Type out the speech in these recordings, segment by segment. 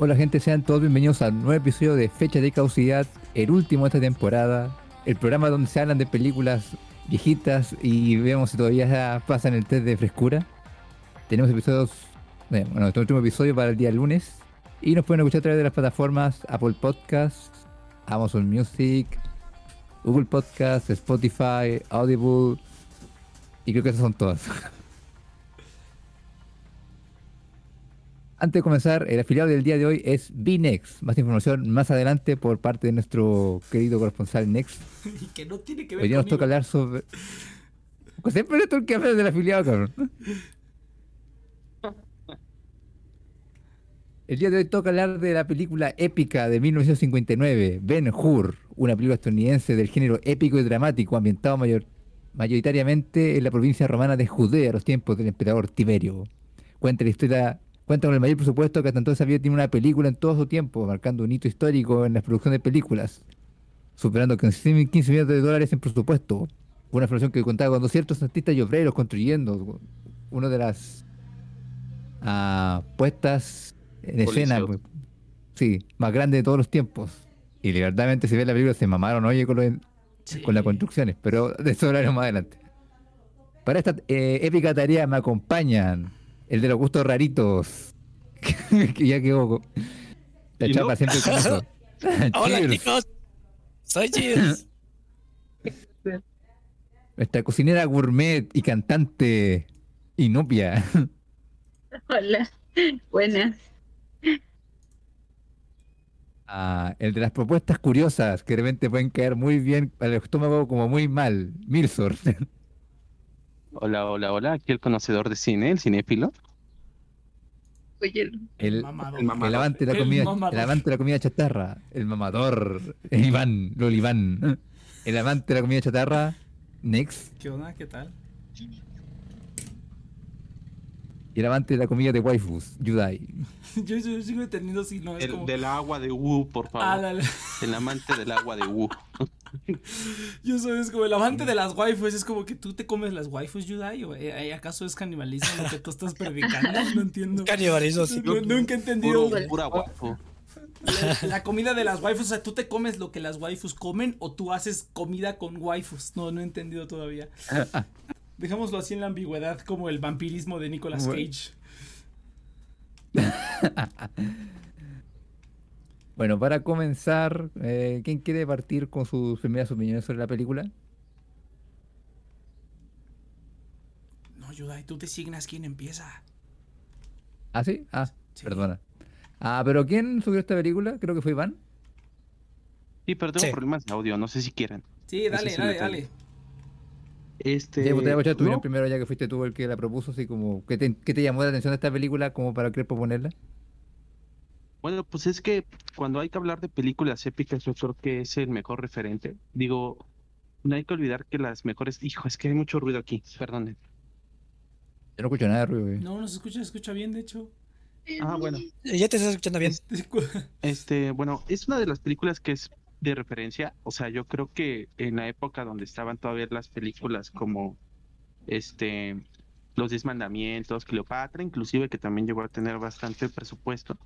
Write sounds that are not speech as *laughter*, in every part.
Hola gente, sean todos bienvenidos al nuevo episodio de Fecha de Causidad, el último de esta temporada, el programa donde se hablan de películas viejitas y vemos si todavía pasan el test de frescura. Tenemos episodios, eh, bueno, nuestro último episodio para el día lunes y nos pueden escuchar a través de las plataformas Apple Podcasts, Amazon Music, Google Podcasts, Spotify, Audible y creo que esas son todas. *laughs* Antes de comenzar, el afiliado del día de hoy es BNext. Más información más adelante por parte de nuestro querido corresponsal Next. *laughs* Y que no tiene que ver Hoy día nos toca hablar sobre. Pues siempre el que habla del afiliado, cabrón. El día de hoy toca hablar de la película épica de 1959, Ben Hur, una película estadounidense del género épico y dramático, ambientado mayor, mayoritariamente en la provincia romana de Judea, a los tiempos del emperador Tiberio. Cuenta la historia, cuenta con el mayor presupuesto que hasta entonces había tenido una película en todo su tiempo, marcando un hito histórico en la producción de películas, superando con 15 millones de dólares en presupuesto. Una producción que contaba con 200 artistas y obreros construyendo una de las ah, puestas en escena, pues, sí, más grande de todos los tiempos. Y verdaderamente se ve la película, se mamaron, oye, con, los- Sí. con las construcciones, pero de eso hablaremos más adelante. Para esta eh, épica tarea me acompañan el de los gustos raritos, *laughs* que ya quedó la ¿Y chapa no? siempre con eso. *laughs* Hola Cheers. chicos, soy Cheers. *laughs* Nuestra cocinera gourmet y cantante Inopia. Hola, buenas. Ah, el de las propuestas curiosas que de repente pueden caer muy bien al estómago como muy mal. Milsor. Hola, hola, hola. Aquí el conocedor de cine, el cinéfilo. Oye, El, Mamador. el mamador. el avante de la El comida, mamador. el avante de la comida chatarra, el mamador, *laughs* Iván, Lol Iván, el avante de la comida chatarra, Nex, ¿Qué onda? ¿Qué tal? y el avante de la comida de waifus, Yudai. *laughs* Yo, yo sigo entendiendo si no es El como. del agua de Wu, por favor. Ah, la- la- El amante del agua de Wu. *laughs* yo soy es como el amante de las waifus. Es como que tú te comes las waifus, Yudai. ¿O eh, acaso es canibalismo lo que tú estás predicando? *laughs* No entiendo. Canibalismo, sí. No- nunca he entendido. Puro, pura guapo. La, la comida de las waifus, o sea, ¿tú te comes lo que las waifus comen o tú haces comida con waifus? No, no he entendido todavía. *laughs* Dejémoslo así en la ambigüedad, como el vampirismo de Nicolas Bueno. Cage. *laughs* Bueno, para comenzar, eh, ¿quién quiere partir con sus primeras opiniones sobre la película? No, Yudai, tú designas quién empieza. ¿Ah, sí? Ah, Sí. perdona. Ah, pero ¿quién subió esta película? Creo que fue Iván. Sí, pero tengo Sí. problemas de audio, no sé si quieren. Sí, dale, dale, dale. Este. Ya, pues te voy a tu no, primero, ya que fuiste tú el que la propuso, así como, ¿qué te, qué te llamó la atención de esta película como para querer proponerla? Bueno, pues es que cuando hay que hablar de películas épicas, yo creo que es el mejor referente. Digo, no hay que olvidar que las mejores. Hijo, es que hay mucho ruido aquí, perdonen. Yo no escucho nada de ruido, güey. No, no se escucha, se escucha bien, de hecho. Ah, bueno. Ya te estás escuchando bien. *laughs* Este, bueno, es una de las películas que es de referencia. O sea, yo creo que en la época donde estaban todavía las películas como este Los Diez Mandamientos, Cleopatra, inclusive que también llegó a tener bastante presupuesto.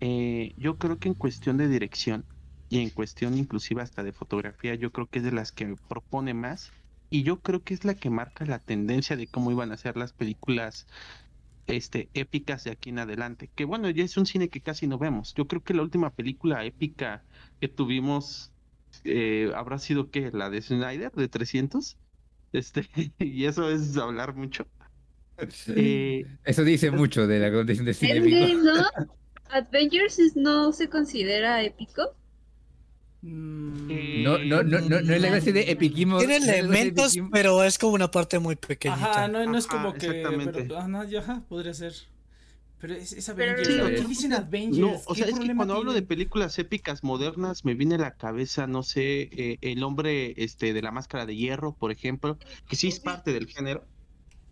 Eh, yo creo que en cuestión de dirección y en cuestión inclusive hasta de fotografía, yo creo que es de las que propone más. Y yo creo que es la que marca la tendencia de cómo iban a ser las películas este, épicas de aquí en adelante. Que bueno, ya es un cine que casi no vemos. Yo creo que la última película épica que tuvimos eh, habrá sido que la de Snyder de 300. Este, *laughs* y eso es hablar mucho. Eh, Eso dice mucho de la condición de cine Endgame, épico. ¿no? *laughs* Avengers no se considera épico. Mm, Eh, No, no, no, no, no es la clase de epiquismo. Tiene elementos, epiquismo. pero es como una parte muy pequeñita. Ajá, no, no es Ajá, como que. exactamente. Pero, ajá, podría ser. Pero es, es Pero Avengers. no- ¿Por qué dicen Avengers? No, o ¿Qué sea, es que cuando hablo de películas épicas modernas me viene a la cabeza, no sé, eh, el hombre este de la máscara de hierro, por ejemplo, que sí es parte del género.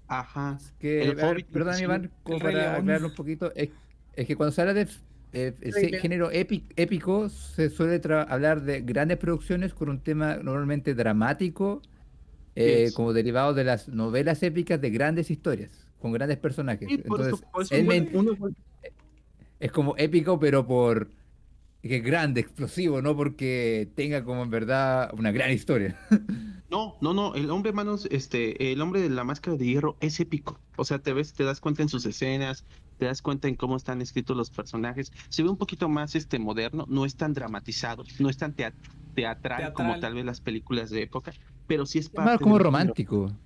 Ajá. Que, El ver, Hobbit, perdón. Iván, como para León. aclarar un poquito, es, es que cuando se habla de eh, ese género épi- épico, se suele hablar de grandes producciones con un tema normalmente dramático, eh, Yes. como derivado de las novelas épicas de grandes historias, con grandes personajes. Sí, Entonces, eso- eso uno- Es como épico, pero por que es grande, explosivo, no porque tenga como en verdad una gran historia. *laughs* No, no, no, el hombre manos, este, el hombre de la máscara de hierro es épico. O sea, te ves, te das cuenta en sus escenas, te das cuenta en cómo están escritos los personajes. Se ve un poquito más este moderno, no es tan dramatizado, no es tan tea- teatral, como tal vez las películas de época, pero sí es Es más parte como romántico.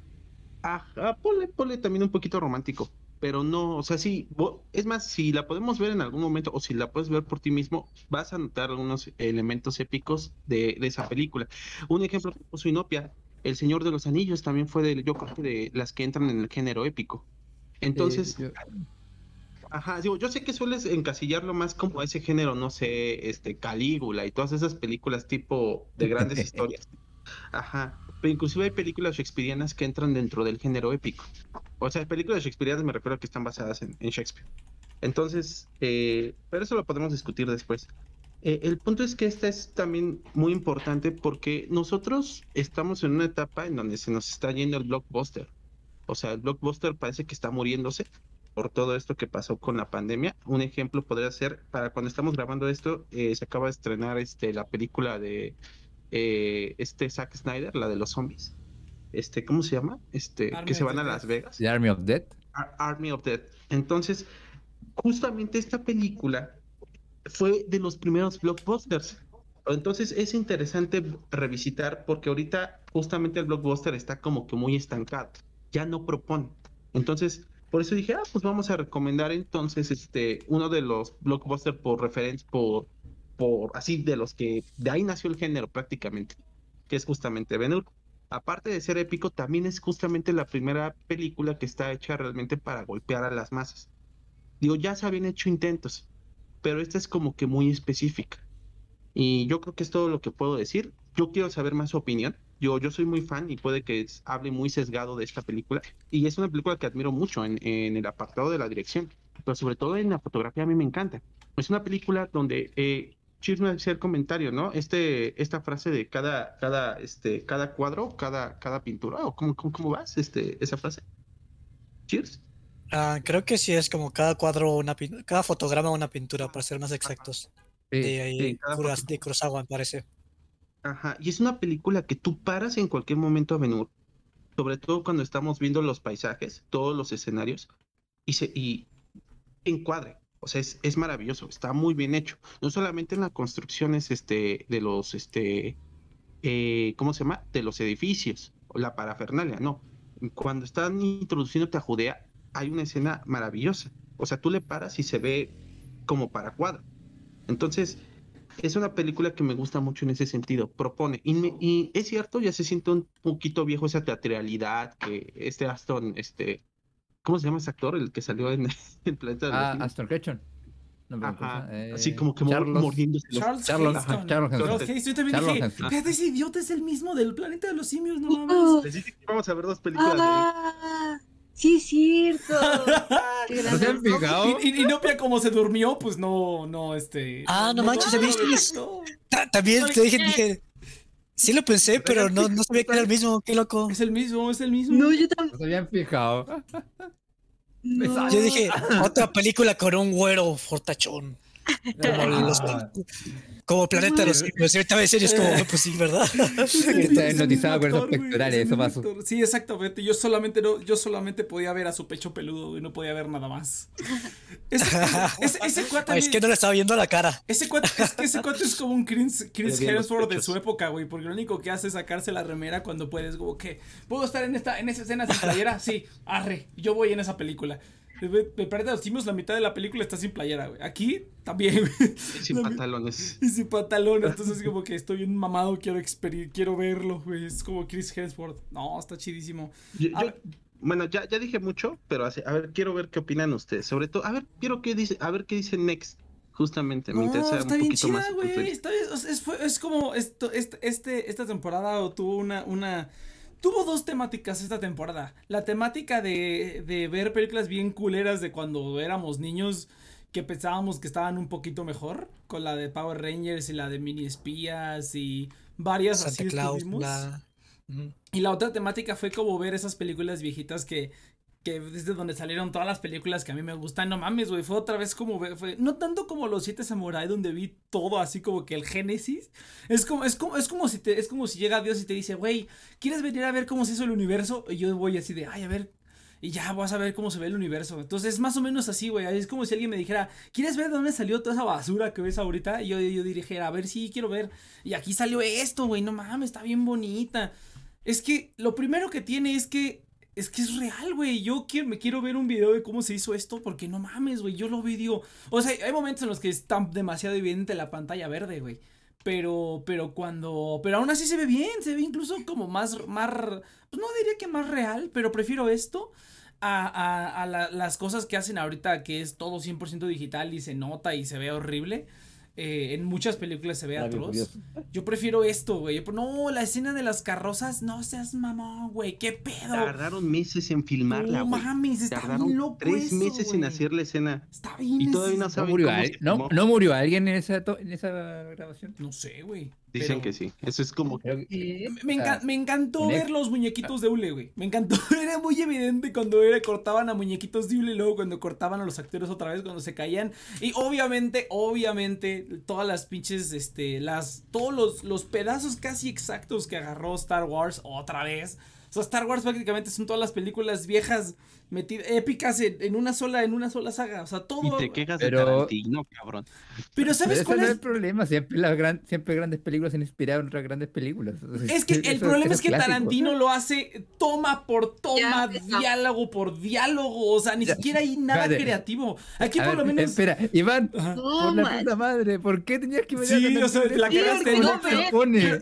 Ajá, ponle, ponle también un poquito romántico, pero no, o sea, sí, es más, si la podemos ver en algún momento o si la puedes ver por ti mismo, vas a notar algunos elementos épicos de, de esa película. Un ejemplo que puso Inopia, El Señor de los Anillos también fue de, yo creo que de las que entran en el género épico. Entonces, Eh, yo- Ajá, digo, yo sé que sueles encasillarlo más como ese género, no sé, este, Calígula y todas esas películas tipo de grandes *laughs* historias. Ajá, pero inclusive hay películas shakespearianas que entran dentro del género épico. O sea, películas shakespearianas me refiero a que están basadas en, en Shakespeare. Entonces, eh, pero eso lo podemos discutir después. Eh, el punto es que esta es también muy importante porque nosotros estamos en una etapa en donde se nos está yendo el blockbuster. O sea, el blockbuster parece que está muriéndose por todo esto que pasó con la pandemia. Un ejemplo podría ser, para cuando estamos grabando esto, eh, se acaba de estrenar este, la película de eh, este Zack Snyder, la de los zombies. Este, ¿cómo se llama? Este, Army que se of van the a. Las Vegas. The Army of Dead. Ar- Army of Dead. Entonces, justamente esta película fue de los primeros blockbusters. Entonces es interesante revisitar porque ahorita justamente el blockbuster está como que muy estancado, ya no propone. Entonces, por eso dije, ah, pues vamos a recomendar entonces este uno de los blockbusters por referencia, por, por así de los que de ahí nació el género prácticamente, que es justamente Ben Hur. Aparte de ser épico, también es justamente la primera película que está hecha realmente para golpear a las masas. Digo, ya se habían hecho intentos, pero esta es como que muy específica. Y yo creo que es todo lo que puedo decir. Yo quiero saber más su opinión. Yo, yo soy muy fan y puede que es- hable muy sesgado de esta película. Y es una película que admiro mucho en, en el apartado de la dirección, pero sobre todo en la fotografía a mí me encanta. Es una película donde eh, Cheers me hacía el comentario, ¿no? Este, esta frase de cada, cada, este, cada cuadro, cada, cada pintura, o cómo, cómo, cómo vas, este, esa frase. Cheers. Ah, creo que sí es como cada cuadro, una cada fotograma una pintura, para ser más exactos. Sí. De, ahí, sí, de Kurosawa, me parece. Ajá, y es una película que tú paras en cualquier momento a venir, sobre todo cuando estamos viendo los paisajes, todos los escenarios, y, se, y encuadre. O sea, es, es maravilloso, está muy bien hecho. No solamente en las construcciones este, de los, este, eh, ¿cómo se llama? De los edificios, la parafernalia, no. Cuando están introduciéndote a Judea, hay una escena maravillosa. O sea, tú le paras y se ve como para cuadro. Entonces, es una película que me gusta mucho en ese sentido, propone. Y, me- y es cierto, ya se siente un poquito viejo esa teatralidad que este Aston, este, ¿cómo se llama ese actor? El que salió en *laughs* el planeta de los Ah, Simios. Aston Kutcher. No, ¿cómo Ajá, llama? así Eh, como que Charles- mordiéndose los- Charles Charles- Charles Charles Heston. Heston. Yo también Charles dije, espérate, ese idiota es el mismo del planeta de los simios, no mames. Oh, Les dije que íbamos a ver dos películas de ah, sí es cierto. ¿No se han fijado? Y, y, y Nopia como se durmió, pues no, no, este. Ah, no manches, no, no, Ta- También te dije, dije, sí lo pensé, pero no, no sabía que era el mismo, qué loco. Es el mismo, es el mismo. No, yo también. No se habían fijado. No. Yo dije, otra película con un güero fortachón. Como, los, Ah, como Planeta de los Simios. Ahorita me decís, es como, *laughs* pues sí, ¿verdad? Está *laughs* hipnotizado con esos pectorales, eso pasó. Sí, exactamente. Yo solamente no, yo solamente podía ver a su pecho peludo y no podía ver nada más. Ese, *laughs* ese, ese cuate. Ay, es que no le estaba viendo la cara. Ese cuate, es que ese cuate es como un Chris, Chris Hemsworth de su época, güey, porque lo único que hace es sacarse la remera cuando puedes, como que, ¿puedo estar en esta, en esa escena sin playera? Sí, arre, yo voy en esa película. Me parece los Simios, la mitad de la película está sin playera, güey. Aquí también, güey. sin pantalones. Y sin pantalón, entonces como que estoy bien mamado, quiero quiero verlo, güey. Es como Chris Hemsworth. No, está chidísimo. Yo- yo- ver. bueno, ya, ya dije mucho, pero así- a ver, quiero ver qué opinan ustedes. Sobre todo, a ver, quiero qué dice, a ver qué dice Next. Justamente, me No, interesa está un bien poquito chida, güey. Está bien, es como esto, este, este, esta temporada tuvo una, una. Tuvo dos temáticas esta temporada. La temática de, de ver películas bien culeras de cuando éramos niños que pensábamos que estaban un poquito mejor. Con la de Power Rangers y la de Mini Espías y varias Santa así Claus, estuvimos. la... Y la otra temática fue como ver esas películas viejitas que que es de donde salieron todas las películas que a mí me gustan. No mames, güey, fue otra vez como, fue, no tanto como Los Siete Samurai, donde vi todo así como que el génesis. Es como, es como, es como si te, es como si llega Dios y te dice, güey, ¿quieres venir a ver cómo se hizo el universo? Y yo voy así de, ay, a ver, y ya vas a ver cómo se ve el universo. Entonces es más o menos así, güey. Es como si alguien me dijera, ¿quieres ver de dónde salió toda esa basura que ves ahorita? Y yo, yo dijera, a ver, sí, quiero ver. Y aquí salió esto, güey. No mames, está bien bonita. Es que lo primero que tiene es que es que es real, güey. Yo quiero, me quiero ver un video de cómo se hizo esto porque no mames, güey. Yo lo vi, digo. O sea, hay momentos en los que está demasiado evidente la pantalla verde, güey. Pero, pero cuando. Pero aún así se ve bien. Se ve incluso como más. más pues no diría que más real, pero prefiero esto a, a, las cosas que hacen ahorita, que es todo 100% digital y se nota y se ve horrible. Eh, en muchas películas se ve atroz. Yo prefiero esto, güey. No, la escena de las carrozas, no seas mamón, güey. ¿Qué pedo? Tardaron meses en filmarla, No mames, está bien loco Tres meses en hacer la escena. Está bien. Y todavía no ¿No murió, ¿No, ¿No murió alguien en esa, en esa grabación? No sé, güey. Dicen que sí. Eso es como. Me, me, encantó ver los muñequitos de Ule, güey. Me encantó. *laughs* Era muy evidente cuando era, cortaban a muñequitos de Ule luego cuando cortaban a los actores otra vez, cuando se caían. Y obviamente, obviamente, todas las pinches, este, las. Todos los, los pedazos casi exactos que agarró Star Wars otra vez. O sea, Star Wars prácticamente son todas las películas viejas metidas, épicas en, una sola, en una sola saga. O sea, todo. Y te quejas de Tarantino, cabrón. Pero ¿sabes pero cuál no es? el problema? Siempre, las gran, siempre grandes películas se han inspirado en otras grandes películas. *laughs* Es que el problema es que Tarantino lo hace toma por toma, diálogo por diálogo. O sea, ni siquiera hay nada creativo. Aquí por lo menos. Espera, Iván, por la puta madre, ¿por qué tenías que venir Sí, o sea, la cagaste. No,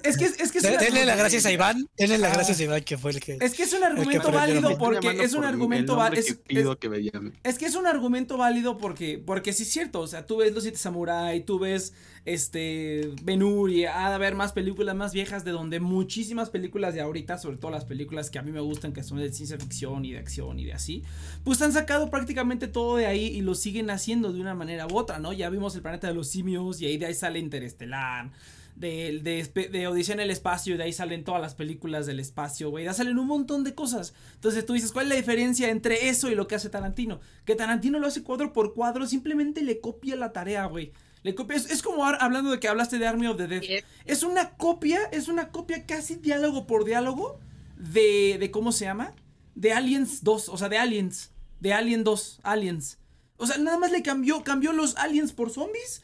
es que es que Denle las gracias a Iván. Denle las gracias a Iván, que fue el que. Es que es un argumento válido porque es un argumento Es, que es que es un argumento válido porque, porque sí es cierto. O sea, tú ves Los Siete Samurai, tú ves este Ben Hur y ha de haber más películas más viejas de donde muchísimas películas de ahorita, sobre todo las películas que a mí me gustan, que son de ciencia ficción y de acción y de así, pues han sacado prácticamente todo de ahí y lo siguen haciendo de una manera u otra, ¿no? Ya vimos el planeta de los simios y ahí de ahí sale Interestelar de, de, de, Odisea en el espacio, y de ahí salen todas las películas del espacio, güey, ya salen un montón de cosas. Entonces tú dices, ¿cuál es la diferencia entre eso y lo que hace Tarantino? Que Tarantino lo hace cuadro por cuadro, simplemente le copia la tarea, güey. Le copia, es, como hablando de que hablaste de Army of the Dead. Es una copia, es una copia casi diálogo por diálogo de, de ¿cómo se llama? De Aliens 2, o sea, de Aliens, de Alien 2, Aliens. O sea, nada más le cambió, cambió los aliens por zombies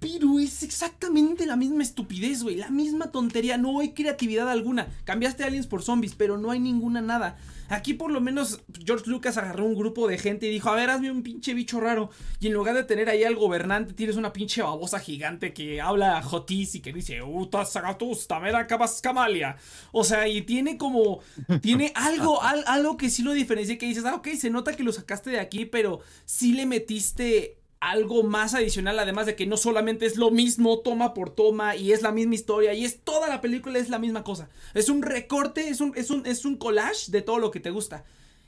pero es exactamente la misma estupidez, güey. La misma tontería. No hay creatividad alguna. Cambiaste aliens por zombies, pero no hay ninguna nada. Aquí por lo menos George Lucas agarró un grupo de gente y dijo, a ver, hazme un pinche bicho raro. Y en lugar de tener ahí al gobernante, tienes una pinche babosa gigante que habla jotis y que dice, Uta sagatusta, acabas camalia. O sea, y tiene como, tiene *laughs* algo, algo que sí lo diferencia, que dices, ah, ok, se nota que lo sacaste de aquí, pero sí le metiste algo más adicional, además de que no solamente es lo mismo toma por toma y es la misma historia y es toda la película es la misma cosa. Es un recorte, es un, es un, es un collage de todo lo que te gusta.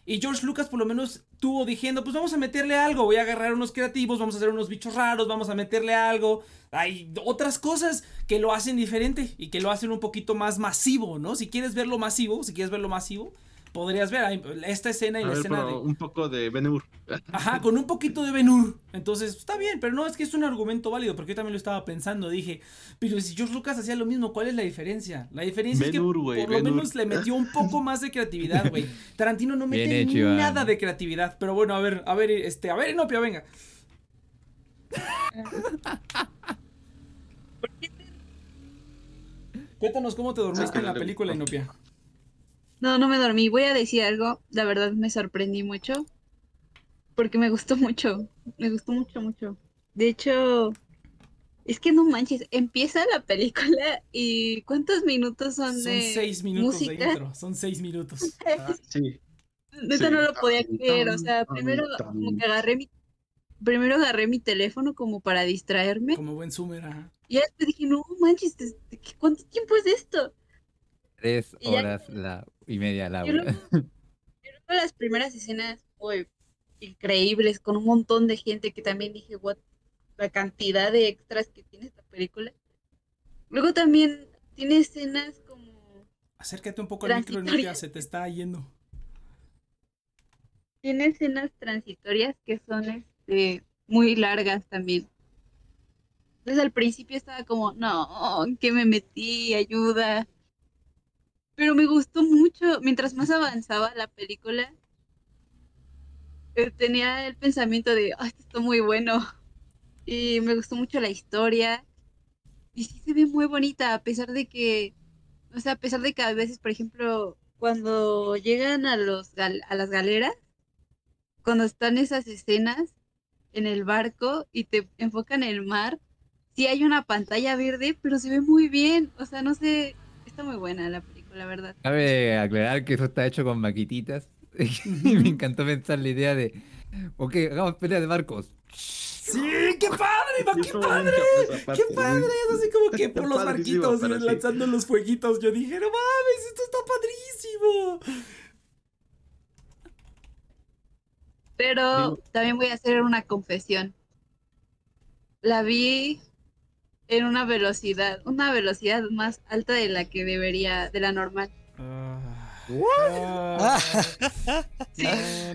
Y George Lucas por lo menos tuvo diciendo, pues vamos a meterle algo, voy a agarrar unos creativos, vamos a hacer unos bichos raros, vamos a meterle algo. Hay otras cosas que lo hacen diferente y que lo hacen un poquito más masivo, ¿no? Si quieres verlo masivo, si quieres verlo masivo, podrías ver esta escena y la escena de... Un poco de Ben *laughs* Ajá, con un poquito de Ben Hur. Entonces, está bien, pero no, es que es un argumento válido, porque yo también lo estaba pensando. Dije, pero si George Lucas hacía lo mismo, ¿cuál es la diferencia? La diferencia es que por lo menos le metió un poco más de creatividad, güey. *laughs* Tarantino no mete nada de creatividad. Pero bueno, a ver, a ver, este, a ver, Inopia, venga. *laughs* Cuéntanos cómo te dormiste en la película, Inopia. No, no me dormí. Voy a decir algo. La verdad me sorprendí mucho. Porque me gustó mucho. Me gustó mucho, mucho. De hecho, es que no manches. Empieza la película y ¿cuántos minutos son, son de seis minutos música? de intro. Son seis minutos. *laughs* Ah, sí. Neta Sí. no lo podía creer. O sea, primero como que agarré mi primero agarré mi teléfono como para distraerme. Como buen Sumer, ajá. Y ya después dije, no manches, ¿qué- ¿cuánto tiempo es esto? Tres ya- horas la, y media la Yo luego, yo las primeras escenas, uy, increíbles, con un montón de gente que también dije, what, la cantidad de extras que tiene esta película. Luego también tiene escenas como, Acércate un poco al micro, Transitorias. se te está yendo. tiene escenas transitorias que son este, muy largas también. Entonces al principio estaba como, no, que me metí, ayuda. Pero me gustó mucho, mientras más avanzaba la película, eh, tenía el pensamiento de, esto está muy bueno. Y me gustó mucho la historia. Y sí se ve muy bonita, a pesar de que, o sea, a pesar de que a veces, por ejemplo, cuando llegan a, los gal- a las galeras, cuando están esas escenas en el barco y te enfocan en el mar, sí hay una pantalla verde, pero se ve muy bien. O sea, no sé, está muy buena la película, la verdad. Cabe aclarar que eso está hecho con maquititas. Y *laughs* me encantó pensar la idea de, ok, hagamos pelea de barcos. Sí, qué padre, qué padre. Qué padre, es así como que por los barquitos y lanzando los fueguitos. Yo dije, no mames, esto está padrísimo. Pero también voy a hacer una confesión. La vi en una velocidad, una velocidad más alta de la que debería, de la normal. Ah, *laughs* Sí.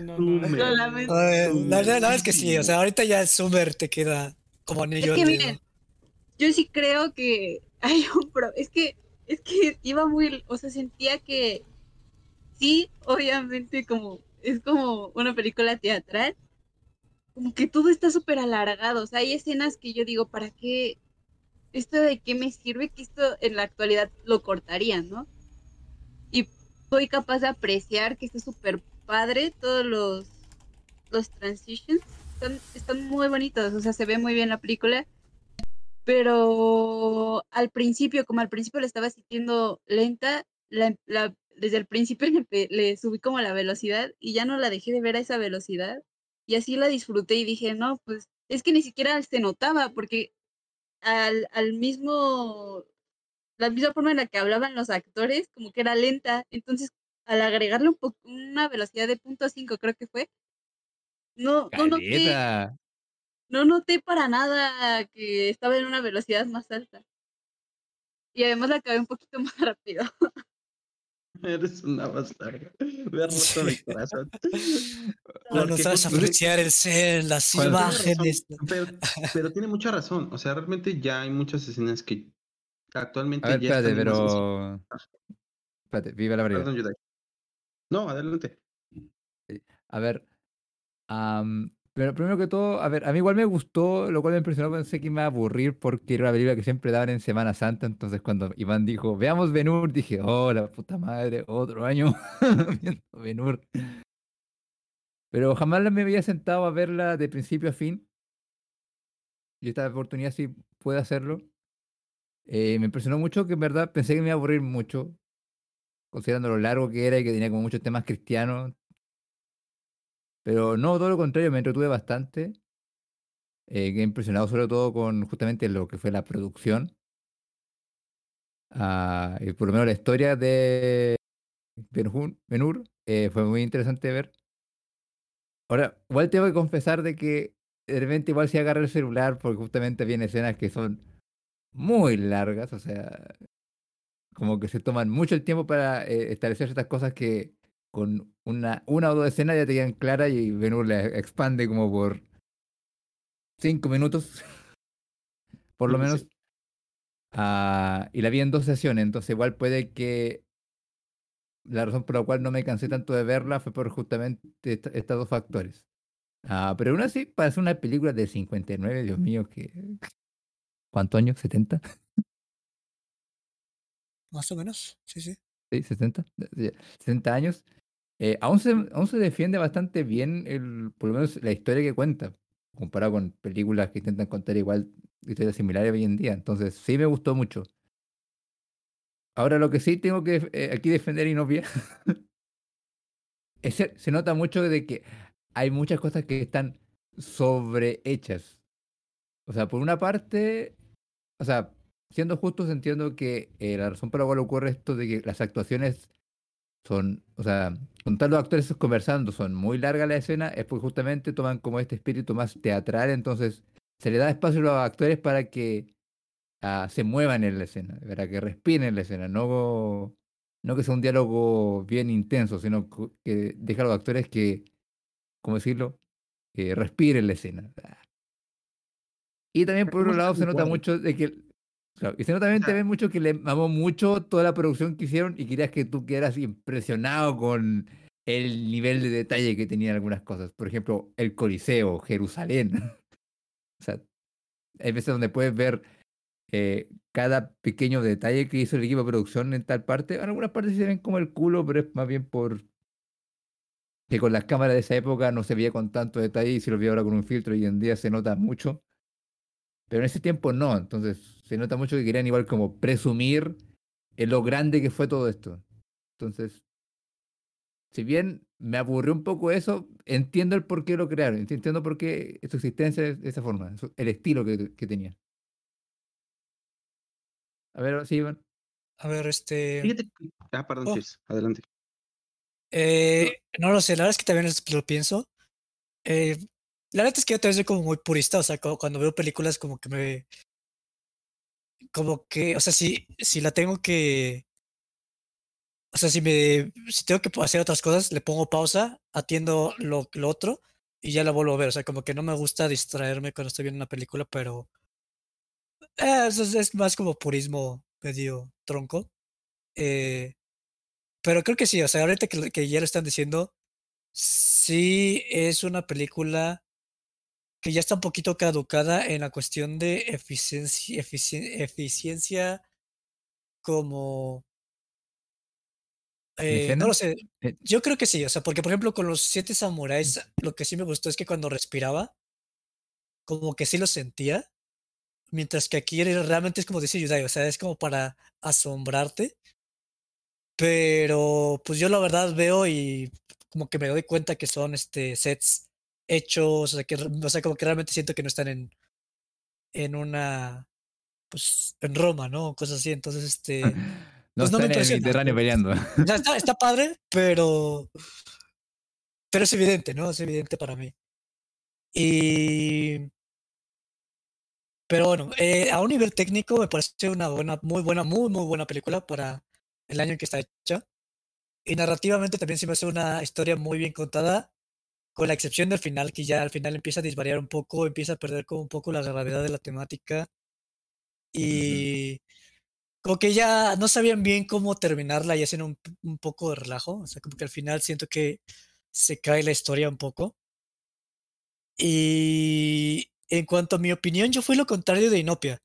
no, no, La, verdad es que sí, o sea, ahorita ya el Summer te queda como anillo Es que miren, yo sí creo que hay un pro, es que es que iba muy, o sea, sentía que sí, obviamente como es como una película teatral, como que todo está súper alargado, o sea, hay escenas que yo digo, ¿para qué esto de qué me sirve que esto en la actualidad lo cortarían, ¿no? Y soy capaz de apreciar que está súper padre todos los los transitions están, muy bonitos, o sea, se ve muy bien la película. Pero al principio, como al principio le estaba sintiendo lenta, la- la- desde el principio *laughs* le, le subí como la velocidad y ya no la dejé de ver a esa velocidad. Y así la disfruté y dije, no, pues es que ni siquiera se notaba porque al, al mismo, la misma forma en la que hablaban los actores, como que era lenta. Entonces, al agregarle un po- una velocidad de punto cinco creo que fue, no, no noté, no noté para nada que estaba en una velocidad más alta. Y además la acabé un poquito *laughs* más rápido. *laughs* Eres una bastarda. Me ha roto mi corazón. No, no Porque sabes apreciar el ser, las Cuando- imágenes. Pero, pero tiene mucha razón. O sea, realmente ya hay muchas escenas que actualmente ver, ya espérate, pero... Espérate, viva la variedad. Perdón. No, adelante. A ver, am, pero primero que todo, a ver, a mí igual me gustó, lo cual me impresionó, pensé que me iba a aburrir porque era una película que siempre daban en Semana Santa, entonces cuando Iván dijo, veamos Ben-Hur, dije, oh, la puta madre, otro año *laughs* viendo Ben-Hur. Pero jamás me había sentado a verla de principio a fin, y esta oportunidad sí pude hacerlo. Eh, me impresionó mucho que en verdad pensé que me iba a aburrir mucho, considerando lo largo que era y que tenía como muchos temas cristianos. Pero no, todo lo contrario, me entretuve bastante. Eh, impresionado sobre todo con justamente lo que fue la producción. Ah, y por lo menos la historia de Ben-Hur, eh, fue muy interesante de ver. Ahora, igual tengo que confesar de que de repente igual si agarra el celular porque justamente viene escenas que son muy largas, o sea, como que se toman mucho el tiempo para eh, establecer estas cosas que con una, una o dos escenas ya te quedan claras y Ben-Hur la expande como por cinco minutos, *laughs* por lo Sí. menos. Ah, y la vi en dos sesiones, entonces igual puede que la razón por la cual no me cansé tanto de verla fue por justamente esta- estos dos factores. Ah, pero aún así, para hacer una película de 59, Dios mío, que... ¿Cuántos años? ¿70? Más o menos, sí, sí. Sí, 60, eh, 60 años. Eh, aún, se, aún se defiende bastante bien el, por lo menos la historia que cuenta, comparado con películas que intentan contar igual historias similares hoy en día. Entonces, sí me gustó mucho. Ahora, lo que sí tengo que eh, aquí defender y no *laughs* es se nota mucho de que hay muchas cosas que están sobrehechas. O sea, por una parte, o sea, siendo justos, entiendo que eh, la razón por la cual ocurre esto de que las actuaciones son, o sea, con tal los actores conversando, son muy largas la escena, es porque justamente toman como este espíritu más teatral, entonces se le da espacio a los actores para que ah, se muevan en la escena, para que respiren en la escena, no, no que sea un diálogo bien intenso, sino que deja a los actores que ¿cómo decirlo? Que respire en la escena. Y también por otro lado se nota mucho de que... claro, y se nota también, sea- también mucho que le amó mucho toda la producción que hicieron y querías que tú quedaras impresionado con el nivel de detalle que tenían algunas cosas. Por ejemplo, el Coliseo, Jerusalén. *laughs* o sea, hay veces donde puedes ver eh, cada pequeño detalle que hizo el equipo de producción en tal parte. En algunas partes se ven como el culo, pero es más bien por que con las cámaras de esa época no se veía con tanto detalle y si lo vi ahora con un filtro hoy en día se nota mucho. Pero en ese tiempo no, entonces se nota mucho que querían igual como presumir en lo grande que fue todo esto. Entonces, si bien me aburrió un poco eso, entiendo el por qué lo crearon, ent- entiendo por qué su existencia es de esa forma, el estilo que, que tenía. A ver, sí, Iván. A ver, este. Fíjate. Ah, perdón, Oh. Adelante. Eh, no lo sé, la verdad es que también lo pienso. Eh, la verdad es que yo también soy como muy purista, o sea, cu- cuando veo películas como que me... Como que, o sea, si, si la tengo que... O sea, si me... Si tengo que hacer otras cosas, le pongo pausa, atiendo lo, lo otro y ya la vuelvo a ver. O sea, como que no me gusta distraerme cuando estoy viendo una película, pero... eh, es, más como purismo medio tronco. Eh, pero creo que sí, o sea, ahorita que, que ya lo están diciendo, sí es una película que ya está un poquito caducada en la cuestión de eficiencia, eficien- eficiencia como... ¿En eh, no lo sé, Eh. yo creo que sí, o sea, porque por ejemplo con los siete samuráis, lo que sí me gustó es que cuando respiraba, como que sí lo sentía, mientras que aquí realmente es como dice Yudai, o sea, es como para asombrarte, pero pues yo la verdad veo y como que me doy cuenta que son este sets hechos, o sea, que, o sea, como que realmente siento que no están en, en una, pues, en Roma, ¿no? Cosas así, entonces, este, *laughs* No Pues no me en el Mediterráneo peleando. o sea, está, está *laughs* padre, pero, pero es evidente, ¿no? Es evidente para mí. Y, pero bueno, eh, a un nivel técnico me parece una buena, muy buena, muy, muy buena película para el año en que está hecha. Y narrativamente también se me hace una historia muy bien contada, con la excepción del final, que ya al final empieza a disvariar un poco, empieza a perder como un poco la gravedad de la temática. Y como que ya no sabían bien cómo terminarla y hacen un, un poco de relajo. O sea, como que al final siento que se cae la historia un poco. Y en cuanto a mi opinión, yo fui lo contrario de Inopia.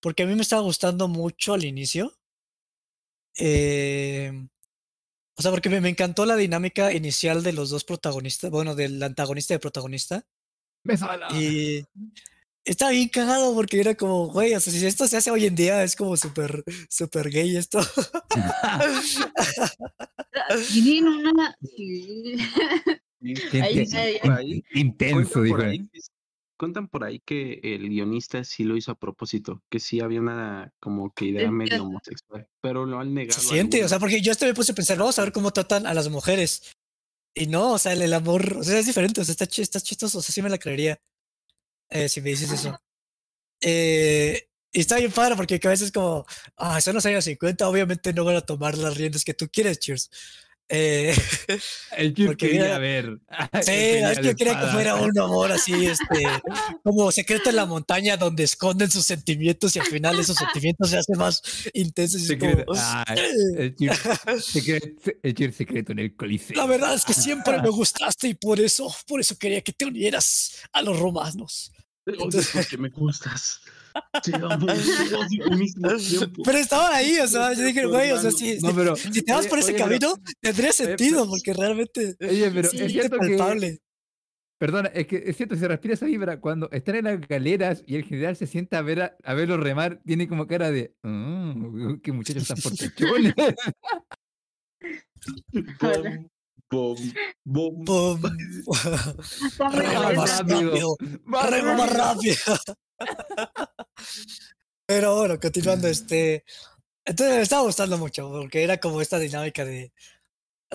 Porque a mí me estaba gustando mucho al inicio. Em, o sea, porque me, me encantó la dinámica inicial de los dos protagonistas, bueno, del antagonista y el protagonista. ¡Me sala! Y está bien cagado porque era como, güey, o sea, si esto se hace hoy en día es como súper, súper gay esto. Tienen una. Intenso, dijo. Cuentan por ahí que el guionista sí lo hizo a propósito, que sí había una como que idea medio homosexual, pero lo han negado. Se siente, o sea, porque yo hasta me puse a pensar, vamos a ver cómo tratan a las mujeres. Y no, o sea, el, el amor, o sea, es diferente, o sea, está, está chistoso, o sea, sí me la creería. eh, si me dices eso. Eh, y está bien padre porque a veces es como, ah, son los años 50, obviamente no van a tomar las riendas que tú quieres, cheers. Eh, *laughs* El Chip Porque quería ver. *laughs* sí, es que quería que fuera un amor así, este, *laughs* como secreto en la montaña donde esconden sus sentimientos y al final esos sentimientos se hacen más intensos. Y es Secreto- como, ah, el Chip secreto, el Chip secreto en el Coliseo. La verdad es que siempre me gustaste y por eso, por eso quería que te unieras a los romanos. Odio porque me gustas. Mismo tiempo. Pero estaban ahí, o sea, yo dije, güey, o sea, si, No, pero. si te vas oye, por ese oye, pero- camino, tendría sentido, porque realmente Oye, pero sí, es cierto que. Perdona, es que es cierto, se respira esa vibra. Cuando están en las galeras y el general se sienta a, ver a, a verlos remar, tiene como cara de. "Mm, qué muchachos tan fortachones. Bom, bom, bom. Más rápido. más rápido. Pero bueno, continuando, este. Entonces me estaba gustando mucho, porque era como esta dinámica de.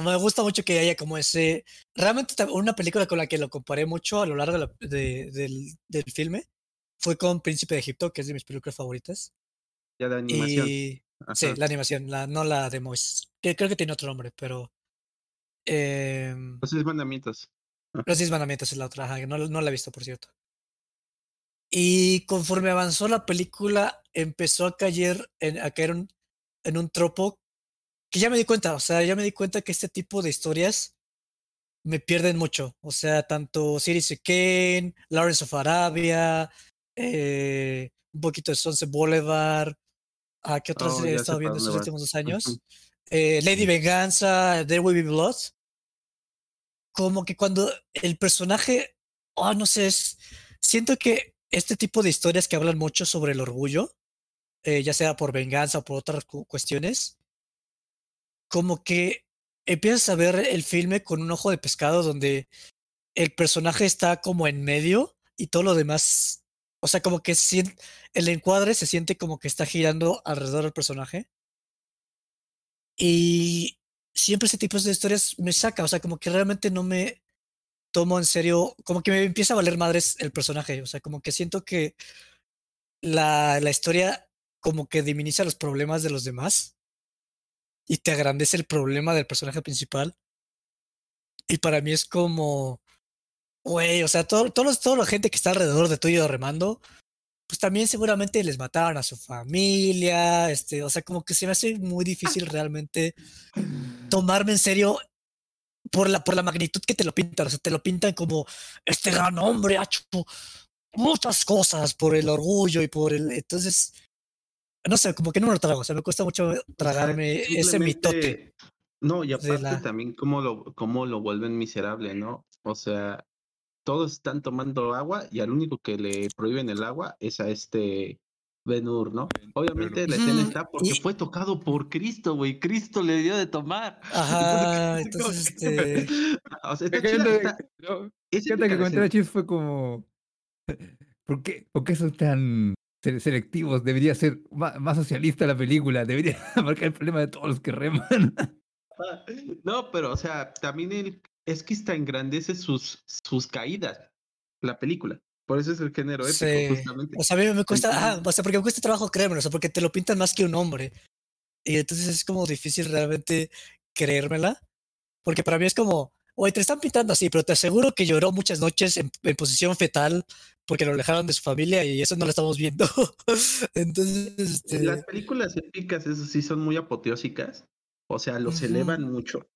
Me gusta mucho que haya como ese. Realmente una película con la que lo comparé mucho a lo largo de la- de- del, del filme fue con Príncipe de Egipto, que es de mis películas favoritas. Ya de animación. Y sí, la animación, la, no la de Mois, que creo que tiene otro nombre, pero. em, Los seis mandamientos. Los Diez Mandamientos es la otra, ajá, no, no la he visto, por cierto. Y conforme avanzó la película, empezó a caer en, a caer un- en un tropo que ya me di cuenta, o sea, ya me di cuenta que este tipo de historias me pierden mucho. O sea, tanto Citizen Kane, Lawrence of Arabia, eh, un poquito de Sunset Boulevard, ¿a qué otras Oh, he estado viendo estos últimos dos años? *laughs* Eh, Lady Venganza, There Will Be Blood. Como que cuando el personaje, oh, no sé, es- siento que este tipo de historias que hablan mucho sobre el orgullo, eh, ya sea por venganza o por otras cu- cuestiones, como que empiezas a ver el filme con un ojo de pescado donde el personaje está como en medio y todo lo demás, o sea, como que el encuadre se siente como que está girando alrededor del personaje. Y siempre ese tipo de historias me saca, o sea, como que realmente no me tomo en serio, como que me empieza a valer madres el personaje, o sea, como que siento que la, la historia como que diminiza los problemas de los demás y te agrandece el problema del personaje principal. Y para mí es como, güey, o sea, todo, todos los- toda la gente que está alrededor de tuyo remando, pues también seguramente les mataron a su familia, este, o sea, como que se me hace muy difícil realmente tomarme en serio por la, por la magnitud que te lo pintan, o sea, te lo pintan como este gran hombre ha hecho muchas cosas por el orgullo y por el, entonces, no sé, como que no me lo trago, o sea, me cuesta mucho tragarme ese mitote. No, y aparte la- también cómo lo, cómo lo vuelven miserable, ¿no? O sea, todos están tomando agua y al único que le prohíben el agua es a este Ben-Hur, ¿no? Obviamente la escena está porque y- fue tocado por Cristo, güey. Cristo le dio de tomar. Ajá, *laughs* Entonces, este, que- o sea, chida, encanta, está- no, que la comentar a escena. Chips fue como. *laughs* ¿Por qué, ¿Por qué son tan se- selectivos? Debería ser más, socialista la película. Debería *laughs* marcar el problema de todos los que reman. No, pero, o sea, también el, es que está engrandece sus, sus caídas, la película. Por eso es el género épico, sí. justamente. O sea, a mí me cuesta, ajá, o sea, porque me cuesta trabajo creérmelo, o sea, porque te lo pintan más que un hombre. Y entonces es como difícil realmente creérmela. Porque para mí es como, oye, te están pintando así, pero te aseguro que lloró muchas noches en, en posición fetal porque lo alejaron de su familia y eso no lo estamos viendo. *laughs* Entonces, este, Las películas épicas, eso sí, son muy apoteósicas. O sea, los elevan mucho.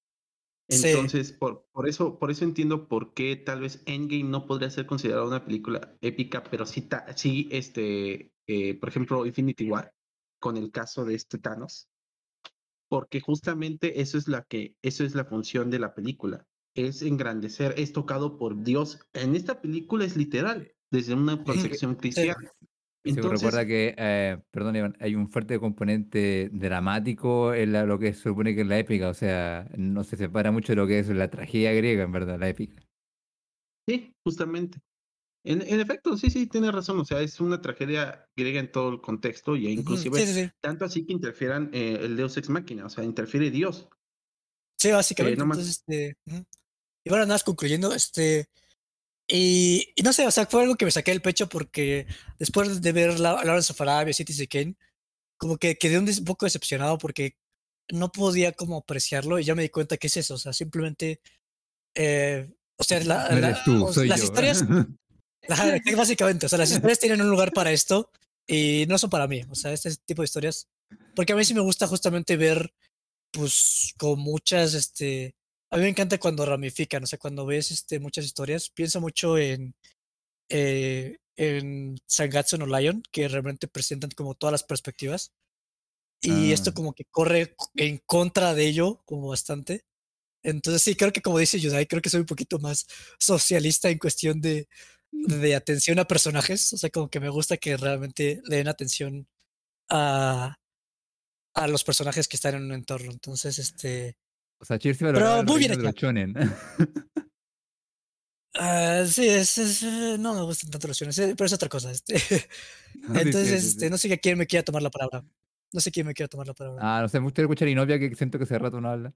Sí. Entonces, por, por eso, por eso entiendo por qué tal vez Endgame no podría ser considerada una película épica, pero sí, ta- sí este, eh, por ejemplo, Infinity War, con el caso de este Thanos, porque justamente eso es la que, eso es la función de la película, es engrandecer, es tocado por Dios. En esta película es literal, desde una concepción cristiana. Entonces, recuerda que, eh, perdón, Iván, hay un fuerte componente dramático en la- lo que se supone que es la épica. O sea, no se separa mucho de lo que es la tragedia griega, en verdad, la épica. Sí, justamente. En, en efecto, sí, sí, tiene razón. O sea, es una tragedia griega en todo el contexto y inclusive sí, sí, sí. tanto así que interfieran eh, el Deus Ex Machina, o sea, interfiere Dios. Sí, básicamente. no más- entonces, este. Y bueno, nada más concluyendo, este. Y, y no sé, o sea, fue algo que me saqué del pecho porque después de ver la, Lawrence of Arabia, Citizen Kane, como que quedé un, poco decepcionado porque no podía como apreciarlo y ya me di cuenta que es eso, o sea, simplemente. eh, o sea, la- la- tú, o- las yo. historias, *laughs* básicamente, o sea, las historias tienen un lugar para esto y no son para mí, o sea, este tipo de historias, porque a mí sí me gusta justamente ver, pues, con muchas, este, a mí me encanta cuando ramifican, o sea, cuando ves, este, muchas historias, pienso mucho en, eh, en Sangatsu no Lion, que realmente presentan como todas las perspectivas, y esto Ah. como que corre en contra de ello, como bastante. Entonces sí, creo que como dice Yudai, creo que soy un poquito más socialista en cuestión de, de atención a personajes. O sea, como que me gusta que realmente le den atención a, a los personajes que están en un entorno. Entonces, este. O sea, Cheers iba a Pero lograr el muy bien reino de los shonen. ah, sí, es, es, eh, no me gustan tanto los shonen, eh, pero es otra cosa. Este. *laughs* Ah, sí, sí, Entonces, sí, este, no sé a quién me quiera tomar la palabra. No sé quién me quiera tomar la palabra. Ah, no sé, me gustaría escuchar a Inopia, que siento que hace rato no habla.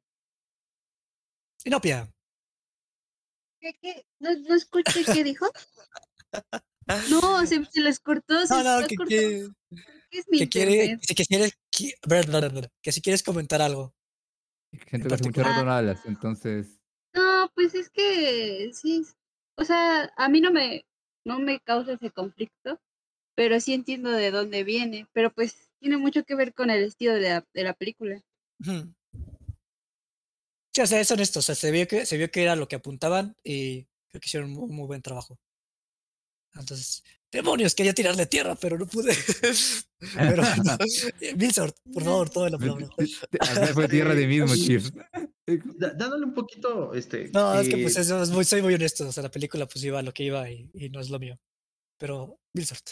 Inopia. ¿Qué, qué? ¿No, no escuché qué dijo? *laughs* No, se, se les cortó. Se No, no, les que, cortó. que, ¿Qué es mi que que, que quieres, que si quieres comentar algo. Siento que hace mucho particular. rato no hablas, entonces. No, pues es que sí, o sea, a mí no me, no me causa ese conflicto, pero sí entiendo de dónde viene, pero pues tiene mucho que ver con el estilo de la, de la película. Sí, o sea, es honesto, o sea, se vio que, se vio que era lo que apuntaban y creo que hicieron un muy buen trabajo. Entonces, demonios, quería tirarle tierra, pero no pude. *laughs* pero, *laughs* Milsort, por favor, toda la palabra. Acá fue tierra de mismo, Chief. Da- dándole un poquito, este. No, es que pues eh, eso es muy, soy muy honesto, o sea, la película pues iba a lo que iba y, y no es lo mío. Pero, Milsort.